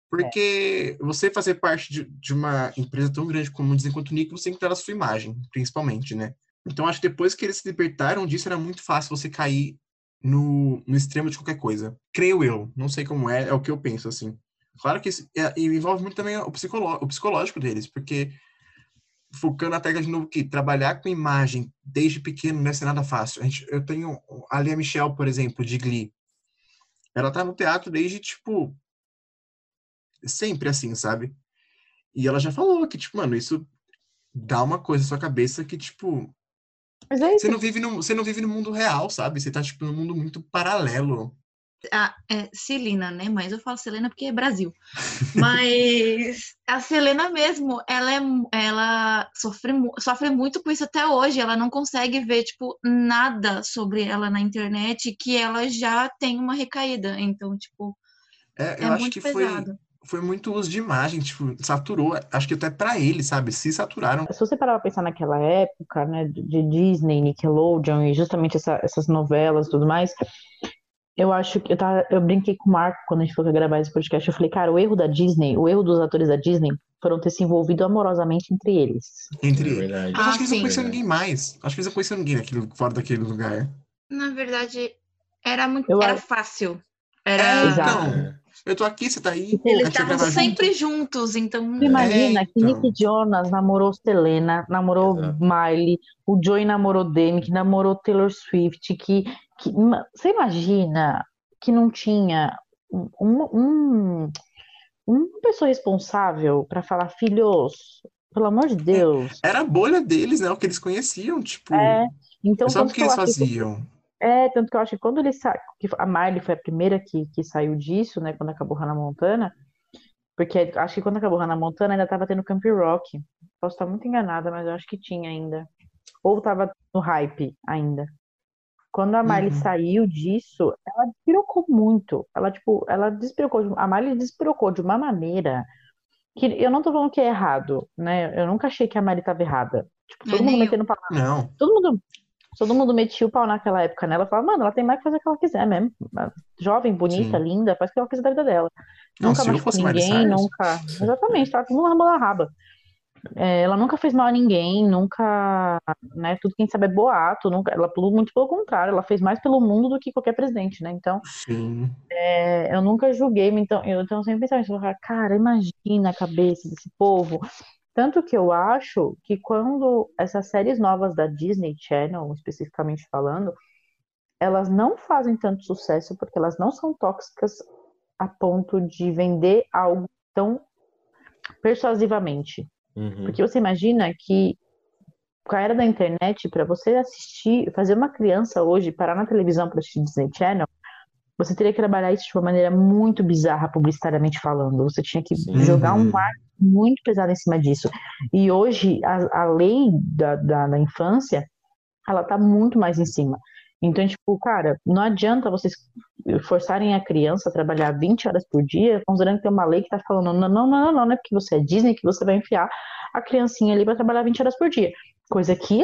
Porque você fazer parte de, de uma empresa tão grande como Disney quanto Nick, você tem que ter a sua imagem, principalmente, né? Então acho que depois que eles se libertaram disso, era muito fácil você cair no, no extremo de qualquer coisa. Creio eu, não sei como é, é o que eu penso, assim. Claro que isso é- envolve muito também o, o psicológico deles, porque focando até de novo que trabalhar com imagem desde pequeno não ser nada fácil. A gente, eu tenho a Lia Michelle, por exemplo, de Glee. Ela tá no teatro desde, tipo, sempre assim, sabe? E ela já falou que, tipo, mano, isso dá uma coisa na sua cabeça que, tipo,
é
você não vive no, você não vive no mundo real, sabe? Você tá, tipo, num mundo muito paralelo.
A, é Celina, né? Mas eu falo Selena porque é Brasil. Mas a Selena mesmo, ela é ela sofre, sofre muito com isso até hoje. Ela não consegue ver, tipo, nada sobre ela na internet que ela já tem uma recaída. Então, tipo,
É, eu
é
acho
muito
que foi,
pesado.
foi muito uso de imagem, tipo, saturou. Acho que até pra eles, sabe? Se saturaram.
Se você parar pra pensar naquela época, né, de de Disney, Nickelodeon e justamente essa- essas novelas e tudo mais, eu acho que eu, tava, eu brinquei com o Marco quando a gente foi gravar esse podcast. Eu falei, cara, o erro da Disney, o erro dos atores da Disney foram ter se envolvido amorosamente entre eles.
Entre
É
eles. Mas acho que eles não
sim.
conheciam ninguém mais. Acho que eles não conheciam ninguém naquele, fora daquele lugar.
Na verdade, era muito,
Eu
era
acho-
fácil.
É,
Era.
Exato.
então. Eu tô aqui, você tá aí.
Eles estavam
gravar junto.
sempre juntos, então.
Você imagina que
então.
Nick Jonas namorou Selena, namorou
Exato.
Miley, o Joey namorou Demi, que namorou Taylor Swift, que, que você imagina que não tinha um, um- uma pessoa responsável para falar, filhos, pelo amor de Deus.
Era a bolha deles, né? O que eles conheciam, tipo.
É, então
sabe
tanto
o que eles
acho que
faziam?
é, tanto que eu acho que quando ele sa... que a Miley foi a primeira que, que saiu disso, né, quando acabou Hannah Montana, porque acho que quando acabou Hannah Montana ainda tava tendo Camp Rock. Posso estar muito enganada, mas eu acho que tinha ainda. Ou tava no hype ainda. Quando a Miley
Uhum.
saiu disso, ela despirocou muito. Ela, tipo, ela despirocou, de- a Miley despirocou de uma maneira que eu não tô falando que é errado, né? Eu nunca achei que a Miley tava errada. Tipo,
Não,
todo mundo
nem
metendo pau
Não.
Todo mundo, todo mundo metia o pau naquela época nela. Falava, mano, ela tem mais que fazer o que ela quiser mesmo. Jovem, bonita,
Sim.
linda, faz o que ela quiser da vida dela.
Não,
nunca
Miley
ninguém, nunca. Exatamente, tá todo mundo rabo na raba. É, ela nunca fez mal a ninguém, nunca, né? Tudo que a gente sabe é boato, nunca, ela muito pelo contrário, ela fez mais pelo mundo do que qualquer presidente, né? Então, é, eu nunca julguei, então eu, então sempre pensava falava, cara, imagina a cabeça desse povo. Tanto que eu acho que quando essas séries novas da Disney Channel, especificamente falando, elas não fazem tanto sucesso porque elas não são tóxicas a ponto de vender algo tão persuasivamente.
Uhum.
Porque você imagina que com a era da internet, para você assistir, fazer uma criança hoje parar na televisão para assistir Disney Channel, você teria que trabalhar isso de uma maneira muito bizarra, publicitariamente falando. Você tinha que
Sim.
jogar um
Uhum.
ar muito pesado em cima disso. E hoje, a, a lei da, da, da infância, ela tá muito mais em cima. Então, tipo, cara, não adianta vocês forçarem a criança a trabalhar 20 horas por dia, considerando que tem uma lei que tá falando, não, não, não, não, não, não é porque você é Disney que você vai enfiar a criancinha ali para trabalhar 20 horas por dia. Coisa que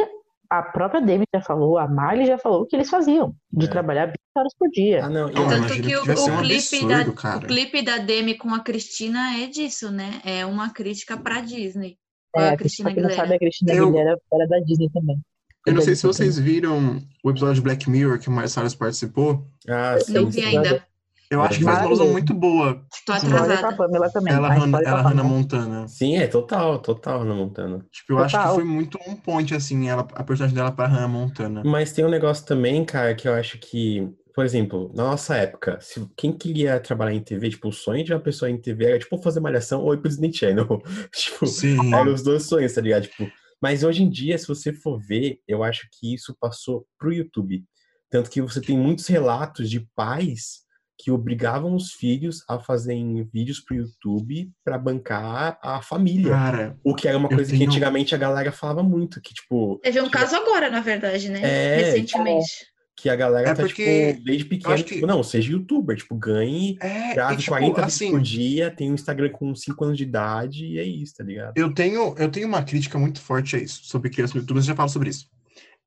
a própria Demi já falou, a Miley já falou que eles faziam, de
É.
trabalhar 20 horas por dia.
Ah, não, e
Não,
outra-
Tanto que
que
o,
um
clipe
absurdo,
da,
cara.
o clipe da Demi com a Cristina é disso, né? É uma crítica pra Disney.
É,
a Cristina
quem não sabe,
Aguilera.
a Cristina
Eu-
Aguilera era da Disney também.
Eu não sei se vocês viram o episódio de Black Mirror que o Marcelo participou.
Ah, sim,
Não vi ainda.
Eu acho que fez uma alusão muito boa.
Tô
História com a
atrasada.
Pamela também.
Ela,
a
Hannah- ela Hannah. Montana.
Sim, é total, total Hannah Montana.
Tipo, eu acho que
Total.
foi muito um point, assim, ela, a personagem dela pra Hannah Montana.
Mas tem um negócio também, cara, que eu acho que, por exemplo, na nossa época, se quem queria trabalhar em TV, tipo, o sonho de uma pessoa em TV era, tipo, fazer malhação ou ir pro Disney Channel. *laughs* Tipo,
Sim.
eram os dois sonhos, tá ligado? Tipo, mas hoje em dia, se você for ver, eu acho que isso passou pro YouTube. Tanto que você tem muitos relatos de pais que obrigavam os filhos a fazerem vídeos pro YouTube pra bancar a família.
Cara,
O que era uma coisa que
tenho-
antigamente a galera falava muito, que, tipo,
Teve um caso agora, na verdade, né?
É,
Recentemente.
Que a galera
É
tá,
porque
tipo, desde pequeno,
que-
tipo, não, seja youtuber, tipo, ganhe,
é,
grave
tipo,
40 vídeos
assim,
por dia, tem um Instagram com 5 anos de idade e é isso, tá ligado?
eu tenho, eu tenho uma crítica muito forte a isso, sobre crianças no YouTube, mas eu já falo sobre isso.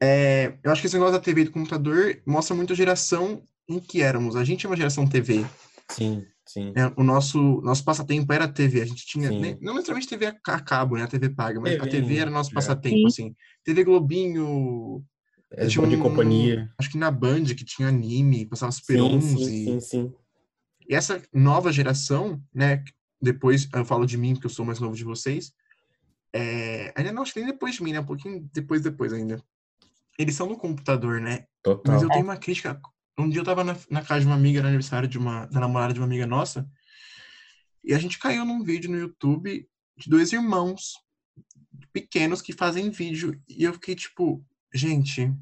É, eu acho que esse negócio da TV e do computador mostra muito a geração em que éramos. A gente é uma geração TV.
Sim, sim.
né? O nosso, nosso passatempo era a TV. A gente tinha, nem- não necessariamente TV a cabo, né? A TV paga, mas a
TV
TV era nosso
já.
passatempo, assim. TV Globinho,
É
tinha
de
um-
companhia.
acho que na Band, que tinha anime, passava Super
Sim,
11.
sim, sim, sim.
E essa nova geração, né? Depois eu falo de mim, porque eu sou mais novo de vocês. É, ainda não, acho que nem depois de mim, né? Um pouquinho depois, depois ainda. Eles são no computador, né? Mas
Total.
eu tenho uma crítica. Um dia eu tava na, na casa de uma amiga, no aniversário de uma, da namorada de uma amiga nossa, e a gente caiu num vídeo no YouTube de dois irmãos pequenos que fazem vídeo, e eu fiquei tipo, gente,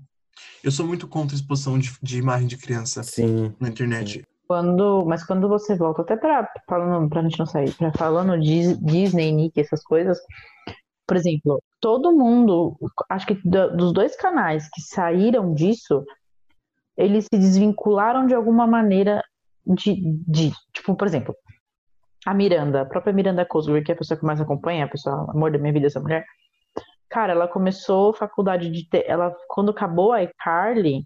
eu sou muito contra a exposição de, de imagem de criança
Sim,
na internet.
Quando, mas quando você volta, até pra, falando, pra gente não sair, pra falando de Disney, Nick, essas coisas, por exemplo, todo mundo, acho que da- dos dois canais que saíram disso, eles se desvincularam de alguma maneira de, de tipo, por exemplo, a Miranda, a própria Miranda Cosgrove, que é a pessoa que mais acompanha, a pessoa, amor da minha vida, essa mulher, cara, ela começou faculdade de, te- ela, quando acabou a iCarly,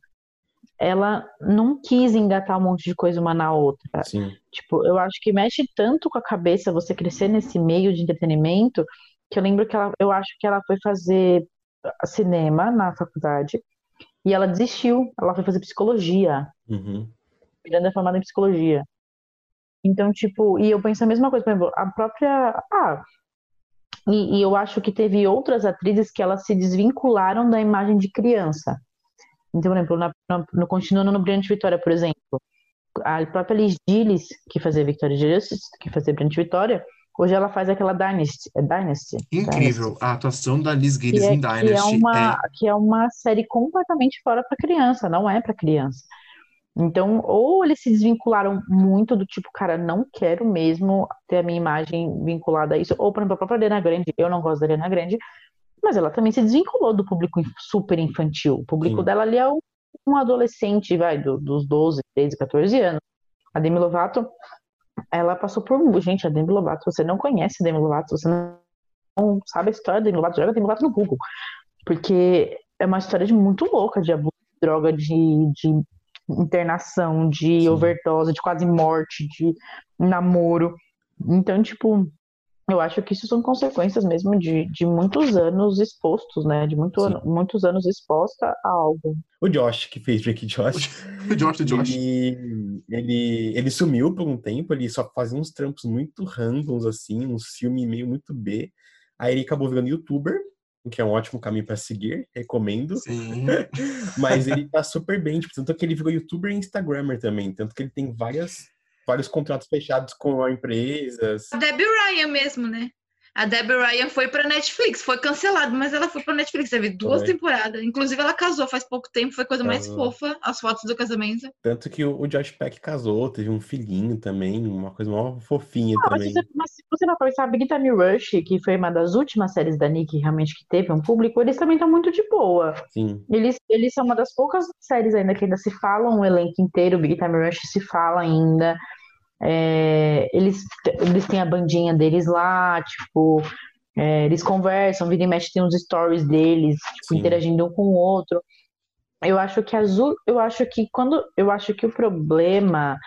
ela não quis engatar um monte de coisa uma na outra.
sim.
Tipo, eu acho que mexe tanto com a cabeça você crescer nesse meio de entretenimento, que eu lembro que ela, eu acho que ela foi fazer cinema na faculdade e ela desistiu. Ela foi fazer psicologia.
Uhum.
Miranda é formada em psicologia. Então, tipo, e eu penso a mesma coisa, por exemplo, a própria. Ah, e, e eu acho que teve outras atrizes que elas se desvincularam da imagem de criança. Então, por exemplo, na, na- no, continuando no Brilhante Vitória, por exemplo, a própria Liz Gillis, que fazia Victoria Justice, que fazia Brilhante Vitória, hoje ela faz aquela Dynasty. É Dynasty?
Incrível.
Dynasty.
A atuação da Liz
Que
Gillis
é,
em
que é
Dynasty
uma,
é
que é uma série completamente fora para criança, não é para criança. Então, ou eles se desvincularam muito do tipo, cara, não quero mesmo ter a minha imagem vinculada a isso, ou, por exemplo, a própria Ariana Grande, eu não gosto da Ariana Grande, mas ela também se desvinculou do público super infantil. O público
Sim.
dela ali é um adolescente, vai, do- dos 12, 13, 14 anos. A Demi Lovato, ela passou por. Gente, a Demi Lovato, você não conhece a Demi Lovato, você não sabe a história da Demi Lovato, joga a Demi Lovato no Google. Porque é uma história de muito louca, de abuso de droga, de, de internação, de
Sim.
overdose, de quase morte, de namoro. Então, tipo, eu acho que isso são consequências mesmo de, de muitos anos expostos, né? De muito ano- muitos anos exposta a algo.
O Josh, que fez Drake Josh,
O Josh do Josh.
Ele, ele, ele sumiu por um tempo, ele só fazia uns trampos muito randoms, assim, uns filmes meio muito B. Aí ele acabou virando youtuber, o que é um ótimo caminho pra seguir, recomendo.
Sim. *laughs*
Mas ele tá super bem, tipo, tanto que ele virou youtuber e instagrammer também, tanto que ele tem várias, vários contratos fechados com empresas.
A Debbie Ryan mesmo, né? A Debbie Ryan foi pra Netflix, foi cancelado, mas ela foi pra Netflix, teve duas
Foi.
temporadas. Inclusive, ela casou faz pouco tempo, foi a coisa mais
Casou.
fofa, as fotos do casamento.
Tanto que o, Josh Peck casou, teve um filhinho também, uma coisa mó fofinha
Ah,
também.
mas se você não pensar, Big Time Rush, que foi uma das últimas séries da Nick realmente que teve um público, eles também estão muito de boa.
Sim,
Eles, eles são uma das poucas séries ainda que ainda se falam o elenco inteiro, Big Time Rush se fala ainda. É, eles, eles têm a bandinha deles lá, tipo, é, eles conversam, vira e mexe, tem uns stories deles, tipo, interagindo um com o outro. Eu acho que azul, eu acho que quando eu acho que o problema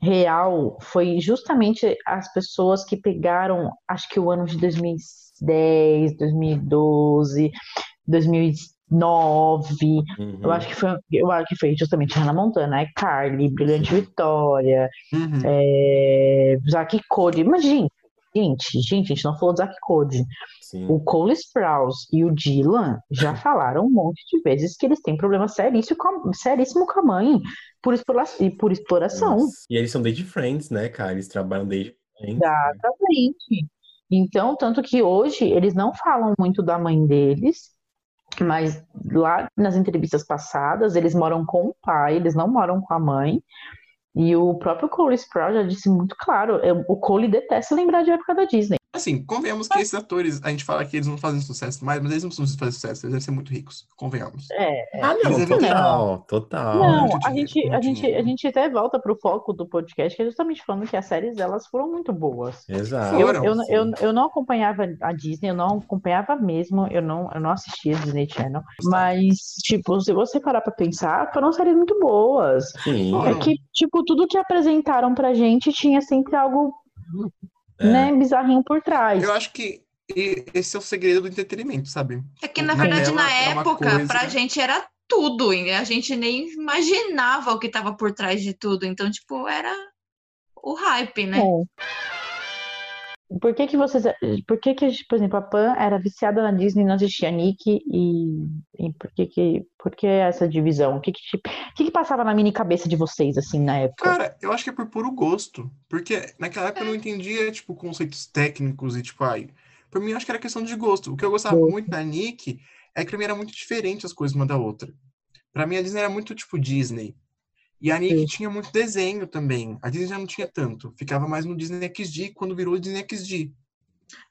real foi justamente as pessoas que pegaram, acho que o ano de 2010, 2012, 2009,
uhum,
eu acho que foi, eu acho que foi justamente Hannah Montana, iCarly, Brilhante Vitória,
Uhum.
é, Zack Cody. Mas, gente, gente, gente, a gente não falou do Zack Cody.
sim.
O Cole Sprouse e o Dylan já falaram um monte de vezes que eles têm problema seríssimo com a, seríssimo com a mãe por, explora, e por exploração.
Nossa. E eles são desde Friends, né, cara? Eles trabalham desde Friends. né?
Exatamente. Então, tanto que hoje eles não falam muito da mãe deles, mas lá nas entrevistas passadas eles moram com o pai, eles não moram com a mãe. E o próprio Cole Sprouse já disse muito claro, eu- o Cole detesta lembrar de época da Disney.
Assim, convenhamos que esses atores, a gente fala que eles não fazem sucesso mais, mas eles não precisam fazer sucesso, eles devem ser muito ricos. Convenhamos.
É,
Ah, não,
Eles devem ter-
total, total.
Não, a
dinheiro,
gente, a gente, a gente até volta pro foco do podcast, que é justamente falando que as séries elas foram muito boas.
Exato.
Eu,
Foram,
eu, eu, eu não acompanhava a Disney, eu não acompanhava mesmo, eu não, eu não assistia Disney Channel. Mas, tipo, se você parar pra pensar, foram séries muito boas.
Sim.
É que, tipo, tudo que apresentaram pra gente tinha sempre algo,
É.
né, bizarrinho por trás.
Eu acho que esse é o segredo do entretenimento, sabe?
É que, na
Na
verdade,
tela
na
é
época,
coisa-
pra gente era tudo, e a gente nem imaginava o que tava por trás de tudo. Então, tipo, era o hype, né?
É. Por que que vocês, por que que, por exemplo, a Pan era viciada na Disney e não assistia Nick e, e por que que, por que essa divisão? O que que, tipo, o que que passava na mini cabeça de vocês, assim, na época?
Cara, eu acho que é por puro gosto. Porque naquela época eu não entendia, tipo, conceitos técnicos e, tipo, ai. Pra mim, eu acho que era questão de gosto. O que eu gostava
Gosto.
muito da Nick é que pra mim era muito diferente as coisas uma da outra. Pra mim, a Disney era muito, tipo, Disney. E a Nick
Sim.
tinha muito desenho também. A Disney já não tinha tanto. Ficava mais no Disney XD quando virou Disney XD.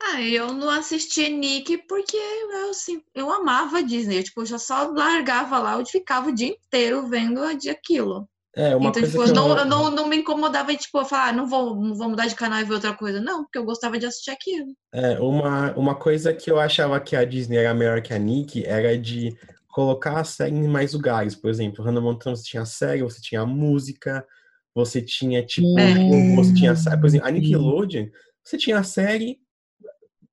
Ah, eu não assisti Nick porque eu, assim, eu amava a Disney. Eu, tipo, eu já só largava lá, eu ficava o dia inteiro vendo a de aquilo.
É, uma
então,
coisa
tipo,
que
eu não,
eu...
eu não, não me incomodava de, tipo, falar, ah, não vou, não vou mudar de canal e ver outra coisa. Não, porque eu gostava de assistir aquilo.
É, uma, uma coisa que eu achava que a Disney era melhor que a Nick era de colocar a série em mais lugares. Por exemplo, Hannah Montana você tinha a série, você tinha a música, você tinha, tipo,
É.
você tinha, a por exemplo, a Nickelodeon, você tinha a série,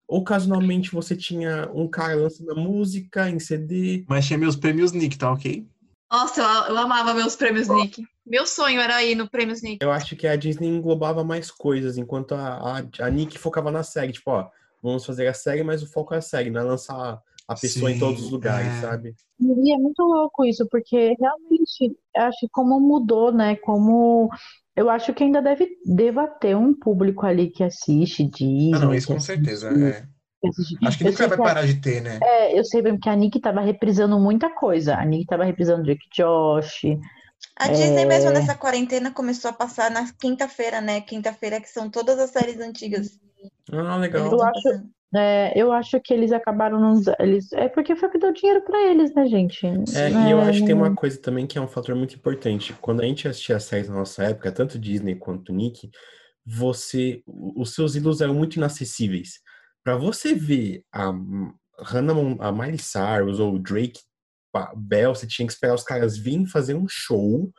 ocasionalmente você tinha um cara lançando a música em CD.
Mas tinha meus prêmios Nick, tá ok?
Nossa, eu, eu amava meus prêmios Nick. Meu sonho era ir no Prêmios Nick.
Eu acho que a Disney englobava mais coisas, enquanto a, a, a Nick focava na série. Tipo, ó, vamos fazer a série, mas o foco é a série, não é lançar a pessoa em todos os
Sim,
lugares,
é.
sabe?
E é muito louco isso, porque realmente acho que como mudou, né? Como eu acho que ainda deve deva ter um público ali que assiste Disney,
Ah, não, isso com
assiste-
certeza. é.
assiste-
Acho que nunca vai
que a-
parar de ter, né?
É, eu sei bem que a Nick tava reprisando muita coisa. A Nick tava reprisando Drake Josh.
A Disney, mesmo nessa quarentena, começou a passar na quinta-feira, né? Quinta-feira, que são todas as séries antigas.
Ah, legal.
Eu acho- É, eu acho que eles acabaram não. Eles, é porque foi o que deu dinheiro pra eles, né, gente?
É, e eu acho que tem uma coisa também que é um fator muito importante. Quando a gente assistia as séries na nossa época, tanto Disney quanto Nick, você, os seus ídolos eram muito inacessíveis. Pra você ver a Hannah, a Miley Cyrus ou o Drake Bell, você tinha que esperar os caras virem fazer um show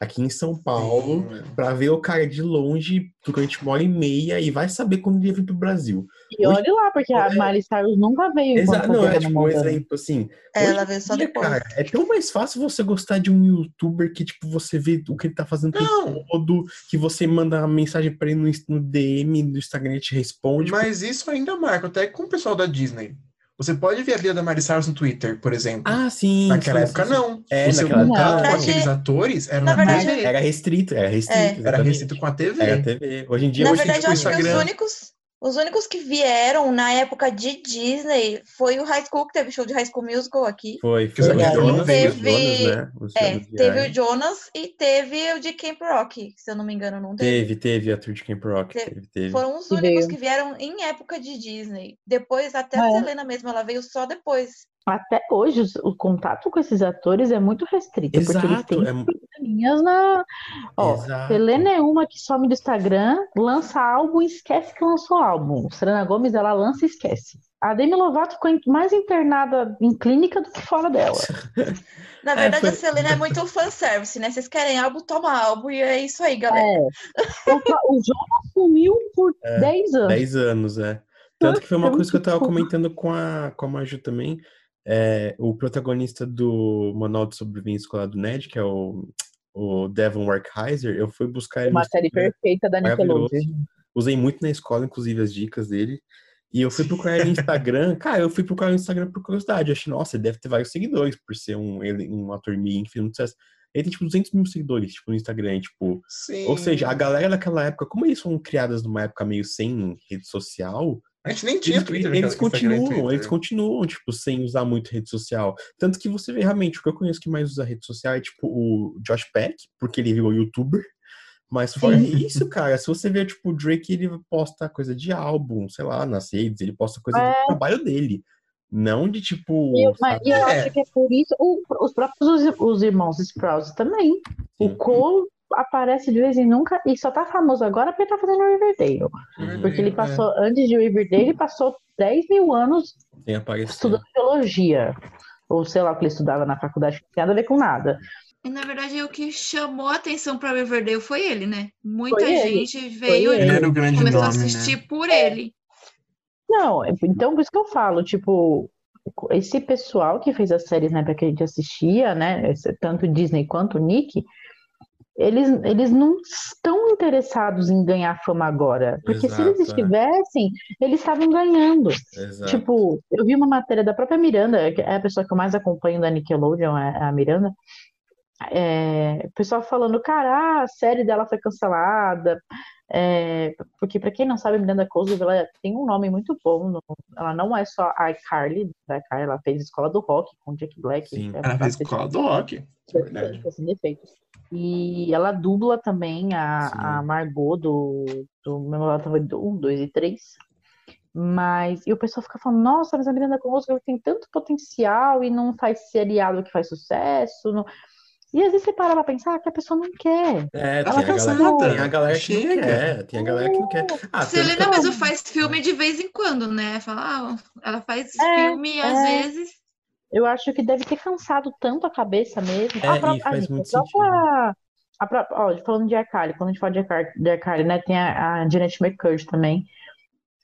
aqui em São Paulo pra ver o cara de longe durante uma hora e meia e vai saber quando ele ia vir pro Brasil.
E
Hoje-
olha lá, porque a
É.
Miley Cyrus nunca veio
Exato, não, é tipo um exemplo assim.
É, ela veio só
dia,
depois.
cara, é tão mais fácil você gostar de um youtuber que, tipo, você vê o que ele tá fazendo
Não.
todo, que você manda uma mensagem pra ele no, no DM do Instagram e te responde.
Mas isso ainda marca, até com o pessoal da Disney. Você pode ver a vida da Miley Cyrus no Twitter, por exemplo.
Ah, sim.
Naquela
sim,
época,
sim,
não.
É,
Você
naquela
contato
época
com aqueles atores era
Na
na,
verdade,
TV.
Era restrito, era restrito.
É.
Era restrito com a TV.
Era TV. Hoje em dia,
Na
hoje
verdade,
tipo,
eu acho que os
Instagram-
únicos, os únicos que vieram na época de Disney foi o High School, que teve show de High School Musical aqui.
Foi,
Que
foi.
Jonas
teve-
os Jonas, né? Os
É, teve o Jonas e teve o de Camp Rock, se eu não me engano, não teve.
Teve, teve a tour de Camp Rock.
Teve.
Teve, teve.
Foram os únicos que vieram em época de Disney. Depois, até
Ah,
a
é?
Selena mesmo, ela veio só depois.
Até hoje, o contato com esses atores é muito restrito, porque eles
Exato.
têm
É...
linhas na. Ó,
Exato.
Selena é uma que some do Instagram, lança álbum e esquece que lançou álbum. Selena Gomes, ela lança e esquece. A Demi Lovato ficou mais internada em clínica do que fora dela. *laughs*
Na
É,
verdade,
foi-
a Selena é muito fanservice, né? Vocês querem álbum, toma álbum, e é isso aí, galera.
É. O, Ca- o Jonas sumiu por
É,
10 anos.
10 anos, é. Tanto que foi uma coisa que eu tava comentando com a, com a Maju também. É, o protagonista do Manual de Sobrevivência Escolar do Ned, que é o, o Devon Werkheiser, eu fui buscar ele
Uma série perfeita da. Nickelodeon.
Usei muito na escola, inclusive, as dicas dele. E eu fui procurar ele no Instagram. *laughs* Cara, eu fui procurar no Instagram por curiosidade. Eu achei, nossa, ele deve ter vários seguidores, por ser um, ele, um ator fez muito sucesso. Ele tem, tipo, 200 mil seguidores, tipo, no Instagram. Tipo,
Sim.
ou seja, a galera daquela época, como eles foram criadas numa época meio sem rede social,
A gente nem tinha
eles,
Twitter.
eles continuam,
Twitter.
eles continuam, tipo, sem usar muito rede social. Tanto que você vê realmente, o que eu conheço que mais usa rede social é, tipo, o Josh Peck, porque ele virou youtuber. Mas fora isso, cara, se você vê, tipo, o Drake, ele posta coisa de álbum, sei lá, nas redes, ele posta coisa
É.
do trabalho dele. Não de, tipo,
E eu, mas eu
É.
acho que é por isso. o- os próprios os, os irmãos Sprouse também. O
Sim.
Cole aparece de vez em nunca e só tá famoso agora porque ele tá fazendo Riverdale. Porque ele
É.
passou, antes de Riverdale, ele passou 10 mil anos estudando biologia. Ou sei lá o que ele estudava na faculdade, que não tem nada a ver com nada.
E na verdade, o que chamou a atenção para Riverdale foi ele, né? Muita
Foi ele,
gente veio
ele.
Ele
e começou a
nome,
assistir
né?
por ele.
Não, é- então por isso que eu falo, tipo, esse pessoal que fez as séries na época que a gente assistia, né, tanto Disney quanto o Nick, eles, eles não estão interessados em ganhar fama agora, porque se eles
Exato, é.
estivessem, eles estavam ganhando.
Exato.
Tipo, eu vi uma matéria da própria Miranda, que é a pessoa que eu mais acompanho da Nickelodeon, é a Miranda. É, o pessoal falando, cara, a série dela foi cancelada. É, porque, pra quem não sabe, a Miranda Cosgrove ela tem um nome muito bom. no- ela não é só a iCarly, da iCarly, ela fez Escola do Rock com Jack Black.
Sim.
é
Ela fez escola do rock. é verdade.
defeitos. E ela dubla também a,
Sim.
a Margot do, do Memória do 1, 2 e 3. Mas, e o pessoal fica falando, nossa, mas a Miranda Cosgrove tem tanto potencial e não faz seriado que faz sucesso. não-" E às vezes você para pra pensar que a pessoa não quer.
É, tem
Ela
a, galera, tem a galera que não quer, tem a galera que não quer. Ah, que
Selena
eu-
mesmo faz filme de vez em quando, né? Fala, ah, ela faz
É,
filme às
é.
vezes.
Eu acho que deve ter cansado tanto a cabeça mesmo.
É,
a própria,
faz
gente,
muito
a própria, a própria, ó, falando de Arcari, quando a gente fala de Arcari, de né, tem a, a Janet McCurdy também.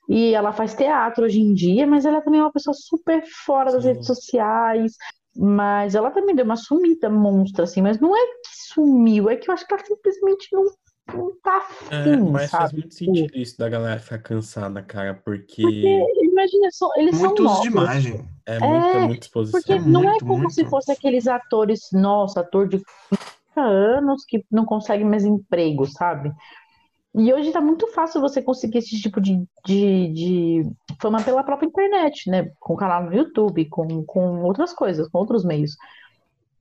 E ela faz teatro hoje em dia, mas ela também é uma pessoa super fora das
Sim.
redes sociais. Mas ela também deu uma sumida monstra, assim. Mas não é que sumiu, é que eu acho que ela simplesmente não, não tá
É,
afim,
mas faz
sabe?
muito sentido isso da galera ficar cansada, cara, porque
Porque, imagina, só, eles são
Muito uso de
novos.
imagem.
é muita,
É,
muita exposição.
Porque não é como
muito.
se fosse aqueles atores, nossa, ator de 50 anos que não consegue mais emprego, sabe? E hoje tá muito fácil você conseguir esse tipo de, de, de fama pela própria internet, né? Com canal no YouTube, com, com outras coisas, com outros meios.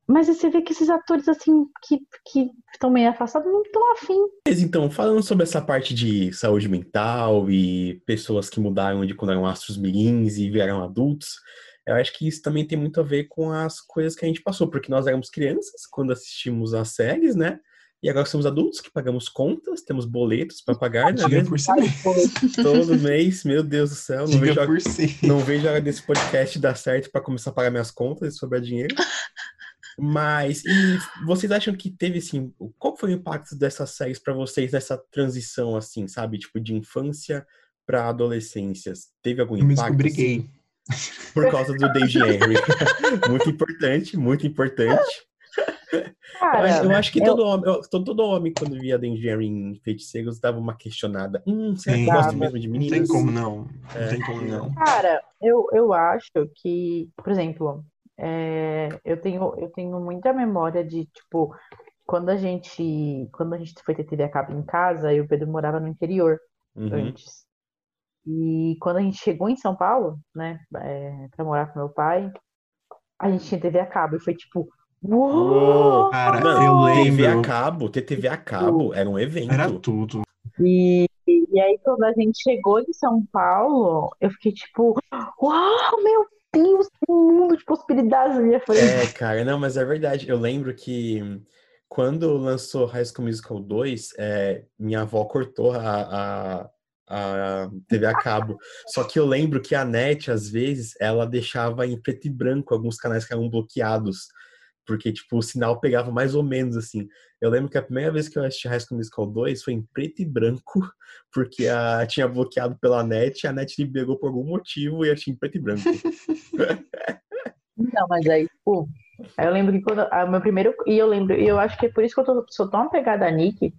Mas você vê que esses atores, assim, que que estão meio afastados, não estão afim.
Então, falando sobre essa parte de saúde mental e pessoas que mudaram de quando eram astros mirins e vieram adultos, eu acho que isso também tem muito a ver com as coisas que a gente passou, porque nós éramos crianças quando assistimos as séries, né? E agora somos adultos que pagamos contas, temos boletos para pagar, né?
Diga por si.
Todo mês, meu Deus do céu, não vejo,
Diga
a,
por si.
não vejo a hora desse podcast dar certo para começar a pagar minhas contas e sobrar dinheiro. Mas, e vocês acham que teve, assim, qual foi o impacto dessas séries para vocês nessa transição, assim, sabe? Tipo, de infância para adolescência? Teve algum
Eu
impacto?
descobri
assim?
gay.
Por causa do David Henry. *laughs* muito importante, muito importante.
Cara,
eu acho que
eu-
todo homem, eu- todo, todo homem, quando via Henry em Feiticeiros, dava uma questionada. Hum, será que gosto
Dava.
mesmo de
Não
meninas?
tem como não. Não
É.
tem como não.
Cara, eu, eu acho que, por exemplo, é, eu tenho, eu tenho muita memória de, tipo, quando a gente, quando a gente foi ter TV a cabo em casa, eu e o Pedro morava no interior
Uhum.
antes. E quando a gente chegou em São Paulo, né, é, pra morar com meu pai, a gente tinha TV a cabo e foi tipo, uou!
Cara,
Não,
eu
TV a
lembro.
cabo, ter TV a cabo era um evento.
Era tudo.
E, e aí, quando a gente chegou em São Paulo, eu fiquei tipo, uau, meu Deus, que mundo de possibilidades na minha frente.
É, cara, não, mas é verdade. Eu lembro que quando lançou High School Musical 2, é, minha avó cortou a, a, a TV a cabo. Só que eu lembro que a NET, às vezes, ela deixava em preto e branco alguns canais que eram bloqueados. Porque, tipo, o sinal pegava mais ou menos assim. Eu lembro que a primeira vez que eu assisti High School Musical 2 foi em preto e branco, *laughs* porque a, *laughs* tinha bloqueado pela NET, a NET liberou por algum motivo e eu tinha em preto e branco.
Não, mas aí, tipo, eu lembro que quando. O meu primeiro. E eu lembro, e eu acho que é por isso que eu tô, sou tão apegada a Nick.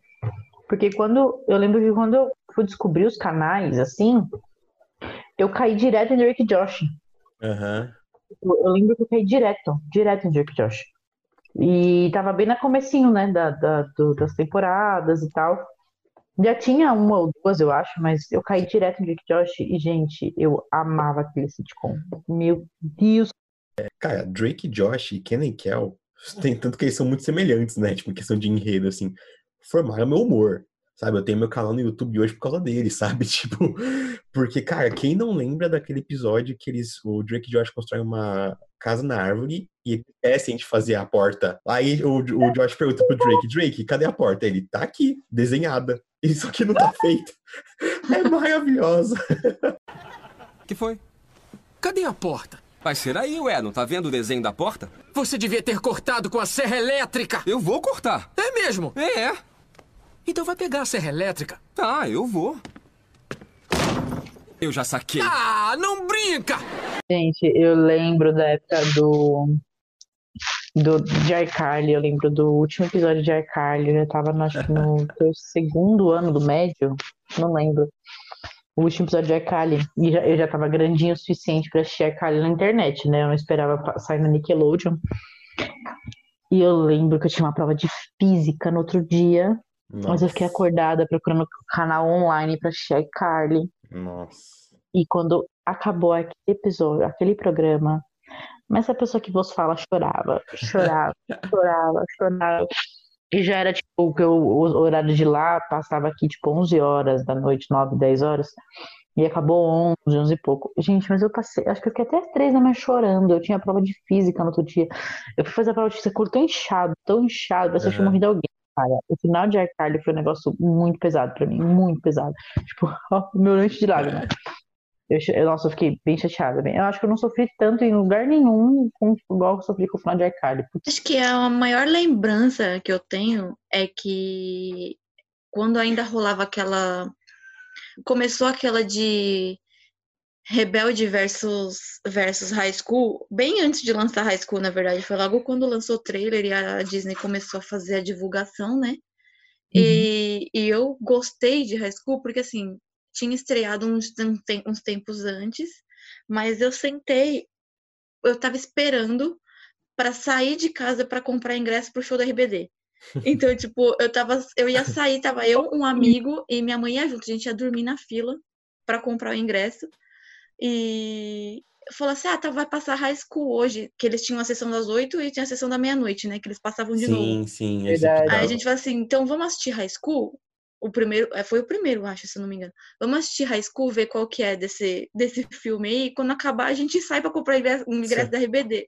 Porque quando. Eu lembro que quando eu fui descobrir os canais, assim, eu caí direto em Drake Josh.
Aham.
Eu, eu lembro que eu caí direto, direto em Drake Josh. E tava bem na comecinho, né, da, da- do- das temporadas e tal. Já tinha uma ou duas, eu acho, mas eu caí direto em Drake Josh e, gente, eu amava aquele sitcom. Meu Deus.
Cara, Drake, Josh e Kenan e Kel, *laughs* tem tanto que eles são muito semelhantes, né? Tipo, em questão de enredo, assim. Formaram meu humor, sabe? Eu tenho meu canal no YouTube hoje por causa deles, *laughs* sabe? Tipo, porque, cara, quem não lembra daquele episódio que eles, o Drake e Josh constroem uma casa na árvore e eles esquecem de fazer a porta. Aí o, o Josh pergunta pro Drake, Drake, cadê a porta? Ele, tá aqui, desenhada. Isso aqui não tá *laughs* feito. É maravilhosa.
Que foi?
Cadê a porta?
Vai ser aí, ué. Não tá vendo o desenho da porta?
Você devia ter cortado com a serra elétrica.
Eu vou cortar.
É mesmo?
É.
Então vai pegar a serra elétrica.
Tá, eu vou. Eu já saquei.
Ah, não brinca!
Gente, eu lembro da época do. Do de iCarly, eu lembro do último episódio de iCarly, eu já tava no, acho no *laughs* segundo ano do médio, não lembro. O último episódio de iCarly, e já- eu já tava grandinho o suficiente pra assistir iCarly na internet, né? Eu não esperava sair na Nickelodeon. E eu lembro que eu tinha uma prova de física no outro dia, mas eu fiquei acordada procurando canal online pra assistir iCarly.
Nossa.
E quando acabou aquele episódio, aquele programa, mas a pessoa que vos fala chorava, chorava, *laughs* chorava, chorava. E já era tipo que o, horário de lá passava aqui tipo 11 horas da noite, 9, 10 horas. E acabou 11, 11 e pouco. Gente, mas eu passei, acho que eu fiquei até as 3 da manhã chorando. Eu tinha prova de física no outro dia. Eu fui fazer a prova de física, tão inchado, tão inchado, parecia que tinha
Aham.
morrido alguém. Cara, o final de iCarly foi um negócio muito pesado pra mim, muito pesado. Tipo, ó, *laughs* meu lanche de lágrimas. Eu, eu- nossa, eu fiquei bem chateada. Bem. Eu acho que eu não sofri tanto em lugar nenhum com, igual eu sofri com o final de. Putz,
Acho que a maior lembrança que eu tenho é que quando ainda rolava aquela. Começou aquela de Rebelde versus, versus High School, bem antes de lançar High School, na verdade. Foi logo quando lançou o trailer e a Disney começou a fazer a divulgação, né? E, e eu gostei de High School porque, assim, tinha estreado uns, uns tempos antes, mas eu sentei, eu tava esperando para sair de casa para comprar ingresso pro show da RBD. *laughs* Então, tipo, eu tava, eu ia sair, tava eu, um amigo e minha mãe ia junto, a gente ia dormir na fila para comprar o ingresso. E falou assim: ah, tá, vai passar High School hoje. Que eles tinham a sessão das oito e tinha a sessão da meia-noite, né? Que eles passavam de novo.
Sim, sim.
Verdade.
Aí a gente falou assim: então vamos assistir High School? O primeiro, é, foi o primeiro, acho, se eu não me engano. Vamos assistir High School, ver qual que é desse, desse filme aí. E quando acabar, a gente sai pra comprar ingresso, um ingresso
Sim.
da RBD.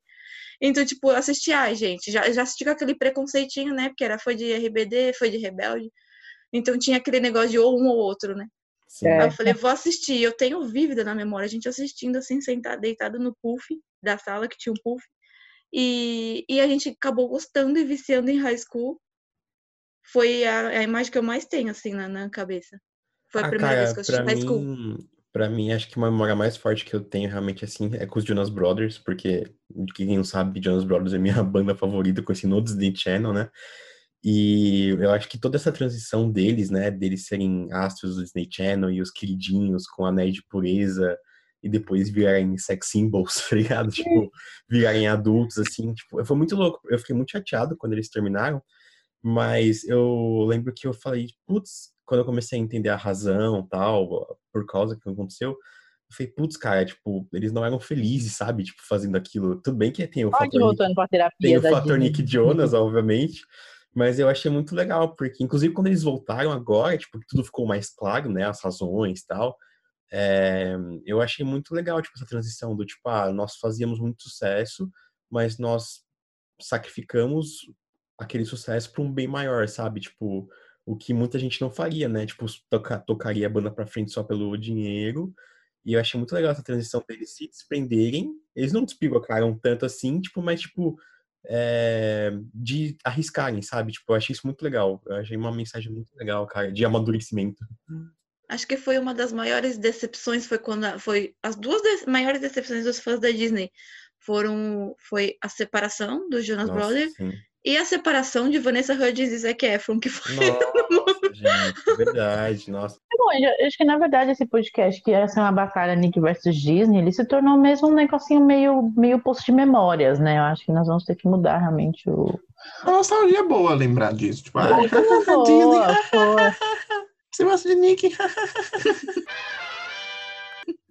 Então, tipo, eu assisti, ai, gente, já, já assisti com aquele preconceitinho, né? Porque era, foi de RBD, foi de Rebelde. Então tinha aquele negócio de ou um ou outro, né?
É.
Aí eu falei, vou assistir. Eu tenho vívida na memória, a gente assistindo assim, sentada, deitada no puff da sala, que tinha um puff. E, e a gente acabou gostando e viciando em high school. Foi a, a imagem que eu mais tenho, assim, na, na cabeça. Foi a
Ah,
primeira
cara,
vez que eu assisti high school.
mim, pra mim, acho que uma memória mais forte que eu tenho realmente, assim, é com os Jonas Brothers, porque, quem não sabe, Jonas Brothers é minha *laughs* banda favorita, conheci no Disney Channel, né? E eu acho que toda essa transição deles, né, deles serem astros do Disney Channel e os queridinhos com anéis de pureza e depois virarem sex symbols, *laughs* tá ligado? Tipo, virarem adultos, assim, tipo, foi muito louco. Eu fiquei muito chateado quando eles terminaram, mas eu lembro que eu falei, putz, quando eu comecei a entender a razão, tal, por causa que aconteceu, eu falei, putz, cara, tipo, eles não eram felizes, sabe? Tipo, fazendo aquilo. Tudo bem que tem o
que
fator Nick, tem o fator. Nick Jonas, *laughs* obviamente, mas eu achei muito legal, porque inclusive quando eles voltaram agora, tipo, tudo ficou mais claro, né, as razões e tal, é, eu achei muito legal, tipo, essa transição do tipo, ah, nós fazíamos muito sucesso, mas nós sacrificamos aquele sucesso para um bem maior, sabe? Tipo, o que muita gente não faria, né? Tipo, toca, tocaria a banda pra frente só pelo dinheiro. E eu achei muito legal essa transição deles se desprenderem. Eles não despirocaram tanto assim, tipo, mas tipo, é, de arriscarem, sabe? Tipo, eu achei isso muito legal. Eu achei uma mensagem muito legal, cara, de amadurecimento.
Acho que foi uma das maiores decepções, foi quando a- foi as duas des- maiores decepções dos fãs da Disney foram foi a separação dos Jonas
Nossa,
Brothers
sim.
E a separação de Vanessa Hudgens e Zac Efron, que foi
Nossa, *laughs* gente, verdade, nossa.
Bom, eu acho que na verdade esse podcast que ia ser uma batalha Nick versus Disney, ele se tornou mesmo um negocinho meio, meio posto de memórias, né? Eu acho que nós vamos ter que mudar realmente o.
É uma nostalgia boa lembrar disso. Tipo, ah,
Boa, *laughs*
Disney,
foi. *laughs*
você gosta de Nick?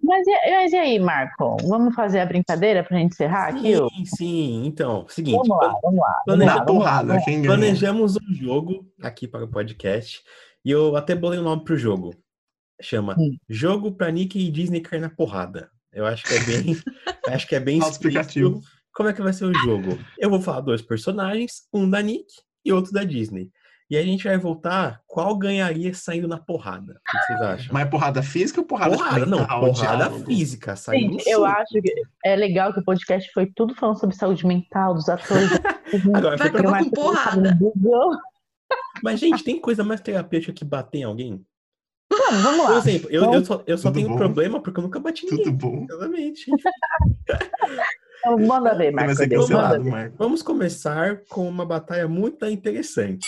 Mas e, mas e aí, Marco? Vamos fazer a brincadeira pra gente encerrar aqui? ó?
Sim, sim. Então, seguinte,
Vamos lá, vamos lá. Vamos
planeja-
porrada,
vamos lá.
planejamos um jogo aqui para o podcast e eu até bolei o nome pro jogo. Chama
Hum.
Jogo pra Nick e Disney cair na porrada. Eu acho que é bem, *laughs* acho que é bem explícito. Como é que vai ser o jogo? Eu vou falar dois personagens, um da Nick e outro da Disney. E aí a gente vai voltar qual ganharia saindo na porrada. O que vocês acham?
Mas é porrada física ou porrada,
Porrada, não, porrada
diálogo?
física, saindo
Gente, eu acho que é legal que o podcast foi tudo falando sobre saúde mental dos atores. *laughs*
Agora
Vai
foi
acabar
Mas
com porrada.
Mas, gente, tem coisa mais terapêutica que bater em alguém?
Vamos, vamos
Por
lá.
exemplo, eu, eu só, eu só
Tudo
tenho
bom?
problema porque eu nunca bati em
Tudo
ninguém.
bom?
Exatamente. *laughs*
Então, manda Marco. ver.
Marco.
Vamos começar com uma batalha muito interessante.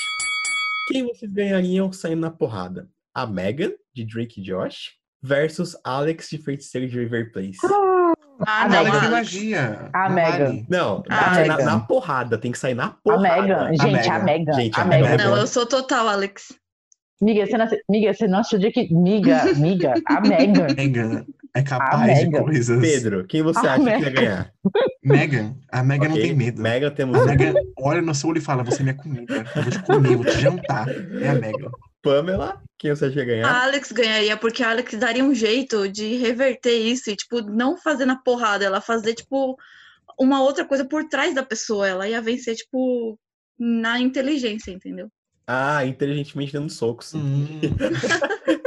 Quem vocês ganhariam saindo na porrada? A Megan, de Drake e Josh, versus Alex, de Feiticeiro de River Place.
Ah,
A
não,
Alex magia.
A Megan.
Não,
Ah,
bate na, na porrada, tem que sair na
A
porrada.
Megan, gente, a
Megan.
Gente,
a
a Megan
Não, eu sou total, Alex.
Miga, você não, miga, você não assistiu que. Miga, miga, a Megan.
Megan é capaz de
Megan.
coisas.
Pedro, quem você
A
acha que ia
Megan.
ganhar?
Megan. A Megan não
Ok?
tem medo.
Megan temos
A Megan olha no seu olho e fala: Você é minha comida. Eu vou te comer, eu vou te jantar. É a Megan.
Pamela, quem você acha que ia ganhar?
A Alex ganharia, porque a Alex daria um jeito de reverter isso e, tipo, não fazer na porrada, ela fazer, tipo, uma outra coisa por trás da pessoa. Ela ia vencer, tipo, na inteligência, entendeu?
Ah, inteligentemente dando socos.
Hum. *laughs*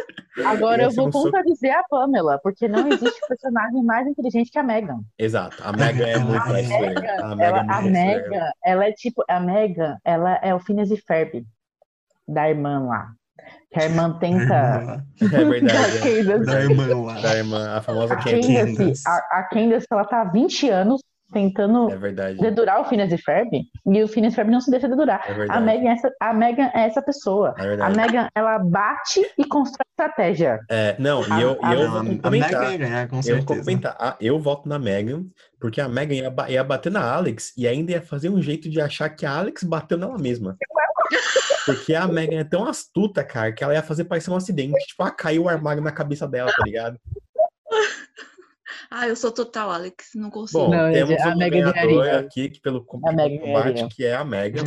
Agora eu vou
um
contradizer a Pamela, porque não existe *laughs* personagem mais inteligente que a Megan.
Exato, a Megan é *laughs* muito mais traiçoeira. A Megan é
ela. Megan, ela é tipo, a Megan, ela é o Phineas e Ferb da irmã lá. Que a irmã tenta. *laughs*
É
Da
verdade. é.
Da irmã lá.
Da irmã, a famosa
A Candace. a, a Candace, ela tá há 20 anos tentando
É verdade.
dedurar o Phineas e Ferb, e o Phineas e Ferb não se deixa dedurar.
É
A. Megan, é essa, a Megan é essa pessoa.
É
A. Megan, ela bate e constrói estratégia.
É, não, e
A-
eu,
a-
eu vou
a, a Megan ia ganhar, com
Eu vou
certeza.
complementar. Ah, eu voto na Megan, porque a Megan ia, ia bater na Alex e ainda ia fazer um jeito de achar que a Alex bateu nela mesma. Porque a Megan é tão astuta, cara, que ela ia fazer parecer um acidente. Tipo, ah, caiu o armário na cabeça dela, tá ligado?
Ah, eu sou total Alex, não consigo.
Bom,
Não,
temos
a
um
Megan
ganhador
ganharia.
aqui que pelo
A Megan
combate, que é a Mega.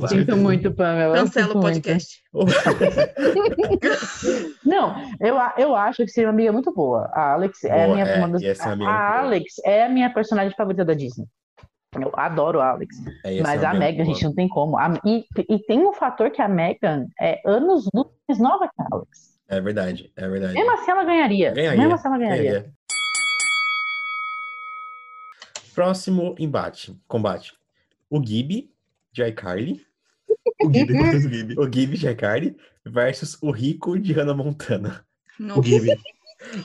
Lá.
Sinto muito, Pamela.
Cancela o podcast. *laughs*
Não, eu, a- eu acho que seria uma amiga muito boa. A Alex é a
Boa,
minha
é,
uma das-
uma amiga
a
boa.
Alex é a minha personagem favorita da Disney. Eu adoro a Alex.
É,
Mas
uma
a Megan, a gente não tem como. A- e, e tem um fator que a Megan é anos luz mais nova que a Alex.
boa. É verdade, é verdade.
Mesmo assim ela ganharia.
Ganharia,
Mesmo assim ela ganharia.
ganharia. Próximo embate, combate. O Gibi de iCarly,
O Gibi,
o Gibi de iCarly versus o Rico de Hannah Montana.
O Gibi.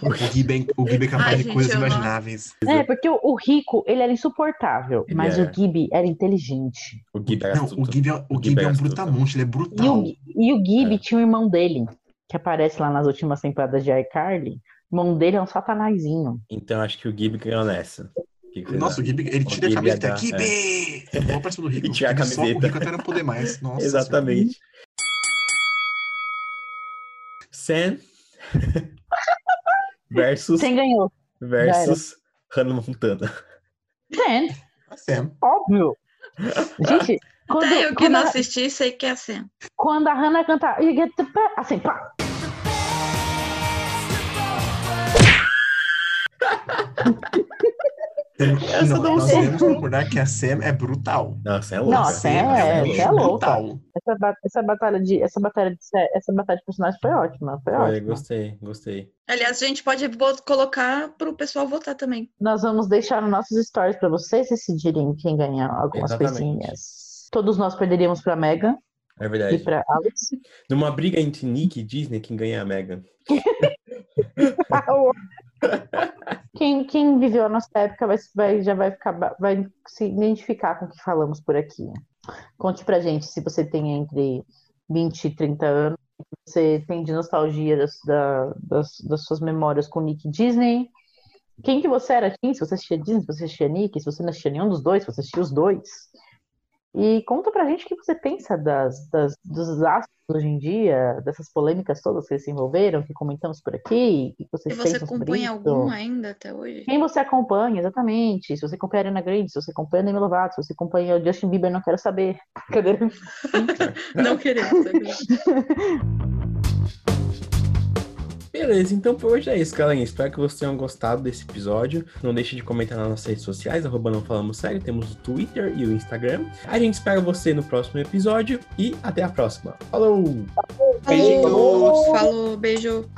O Gibi é, o Gibi é capaz
Ai,
de
gente,
coisas
não-
imagináveis.
É, porque o, Rico, ele era insuportável,
Ele
mas
era.
o Gibi era inteligente.
O Gibi era
Não, o Gibi é, o
O Gibi
é
é
um brutamonte, ele é
E
brutal.
o, e o Gibi
É.
tinha o irmão dele, que aparece lá nas últimas temporadas de iCarly. O irmão dele é um satanazinho.
Então acho que o Gibi ganhou nessa. Que que
Nossa, o? Gibi, ele
O
tira a
Gibi
camiseta.
ia dar,
Gibi! Igual parece do Rico.
E tira a
Ele soca
camiseta. *laughs*
O Rico até não poder mais. *laughs* Nossa
Exatamente. Sam *laughs* versus,
Quem ganhou?
versus Hannah Montana.
Sam,
Senhora. A Sam.
óbvio. Gente, quando,
Até eu que
quando,
não
a,
assisti, sei que é assim.
quando a Hannah canta assim, pá,
Essa
não,
não
nós
sei.
devemos concordar que a Sam é brutal.
Nossa, é louca.
Não, a Sam é-
bicha
é louca.
brutal.
essa, ba- essa batalha de essa batalha de essa batalha de personagens foi ótima, foi,
Foi,
ótima.
gostei, gostei.
Aliás, a gente pode colocar para o pessoal votar também.
Nós vamos deixar nos nossos stories para vocês decidirem quem ganha algumas
Exatamente.
coisinhas. Todos nós perderíamos para Megan
É
e
verdade.
para Alex.
Numa briga entre Nick e Disney, quem ganha é a Megan. *laughs* *laughs* *laughs*
Quem, quem viveu a nossa época vai, vai- já vai ficar, vai se identificar com o que falamos por aqui. Conte pra gente se você tem entre 20 e 30 anos, você tem de nostalgia das, da- das, das suas memórias com Nick Disney. Quem que você era, Tim? Se você assistia Disney, se você assistia Nick, se você não assistia nenhum dos dois, se você assistia os dois. E conta pra gente o que você pensa das, das, dos astros hoje em dia, dessas polêmicas todas que se envolveram, que comentamos por aqui, que
Se você acompanha
isso.
algum ainda até hoje.
Quem você acompanha, exatamente. Se você acompanha a Ariana Grande, se você acompanha a Demi Lovato, se você acompanha o Justin Bieber, não quero saber. *laughs* Cadê?
Não queremos saber. *laughs*
Beleza, então por hoje é isso, galerinha. Espero que vocês tenham gostado desse episódio. Não deixe de comentar nas nossas redes sociais, arroba não falamos sério. Temos o Twitter e o Instagram. A gente espera você no próximo episódio e até a próxima. Falou!
Falou, falou, beijo.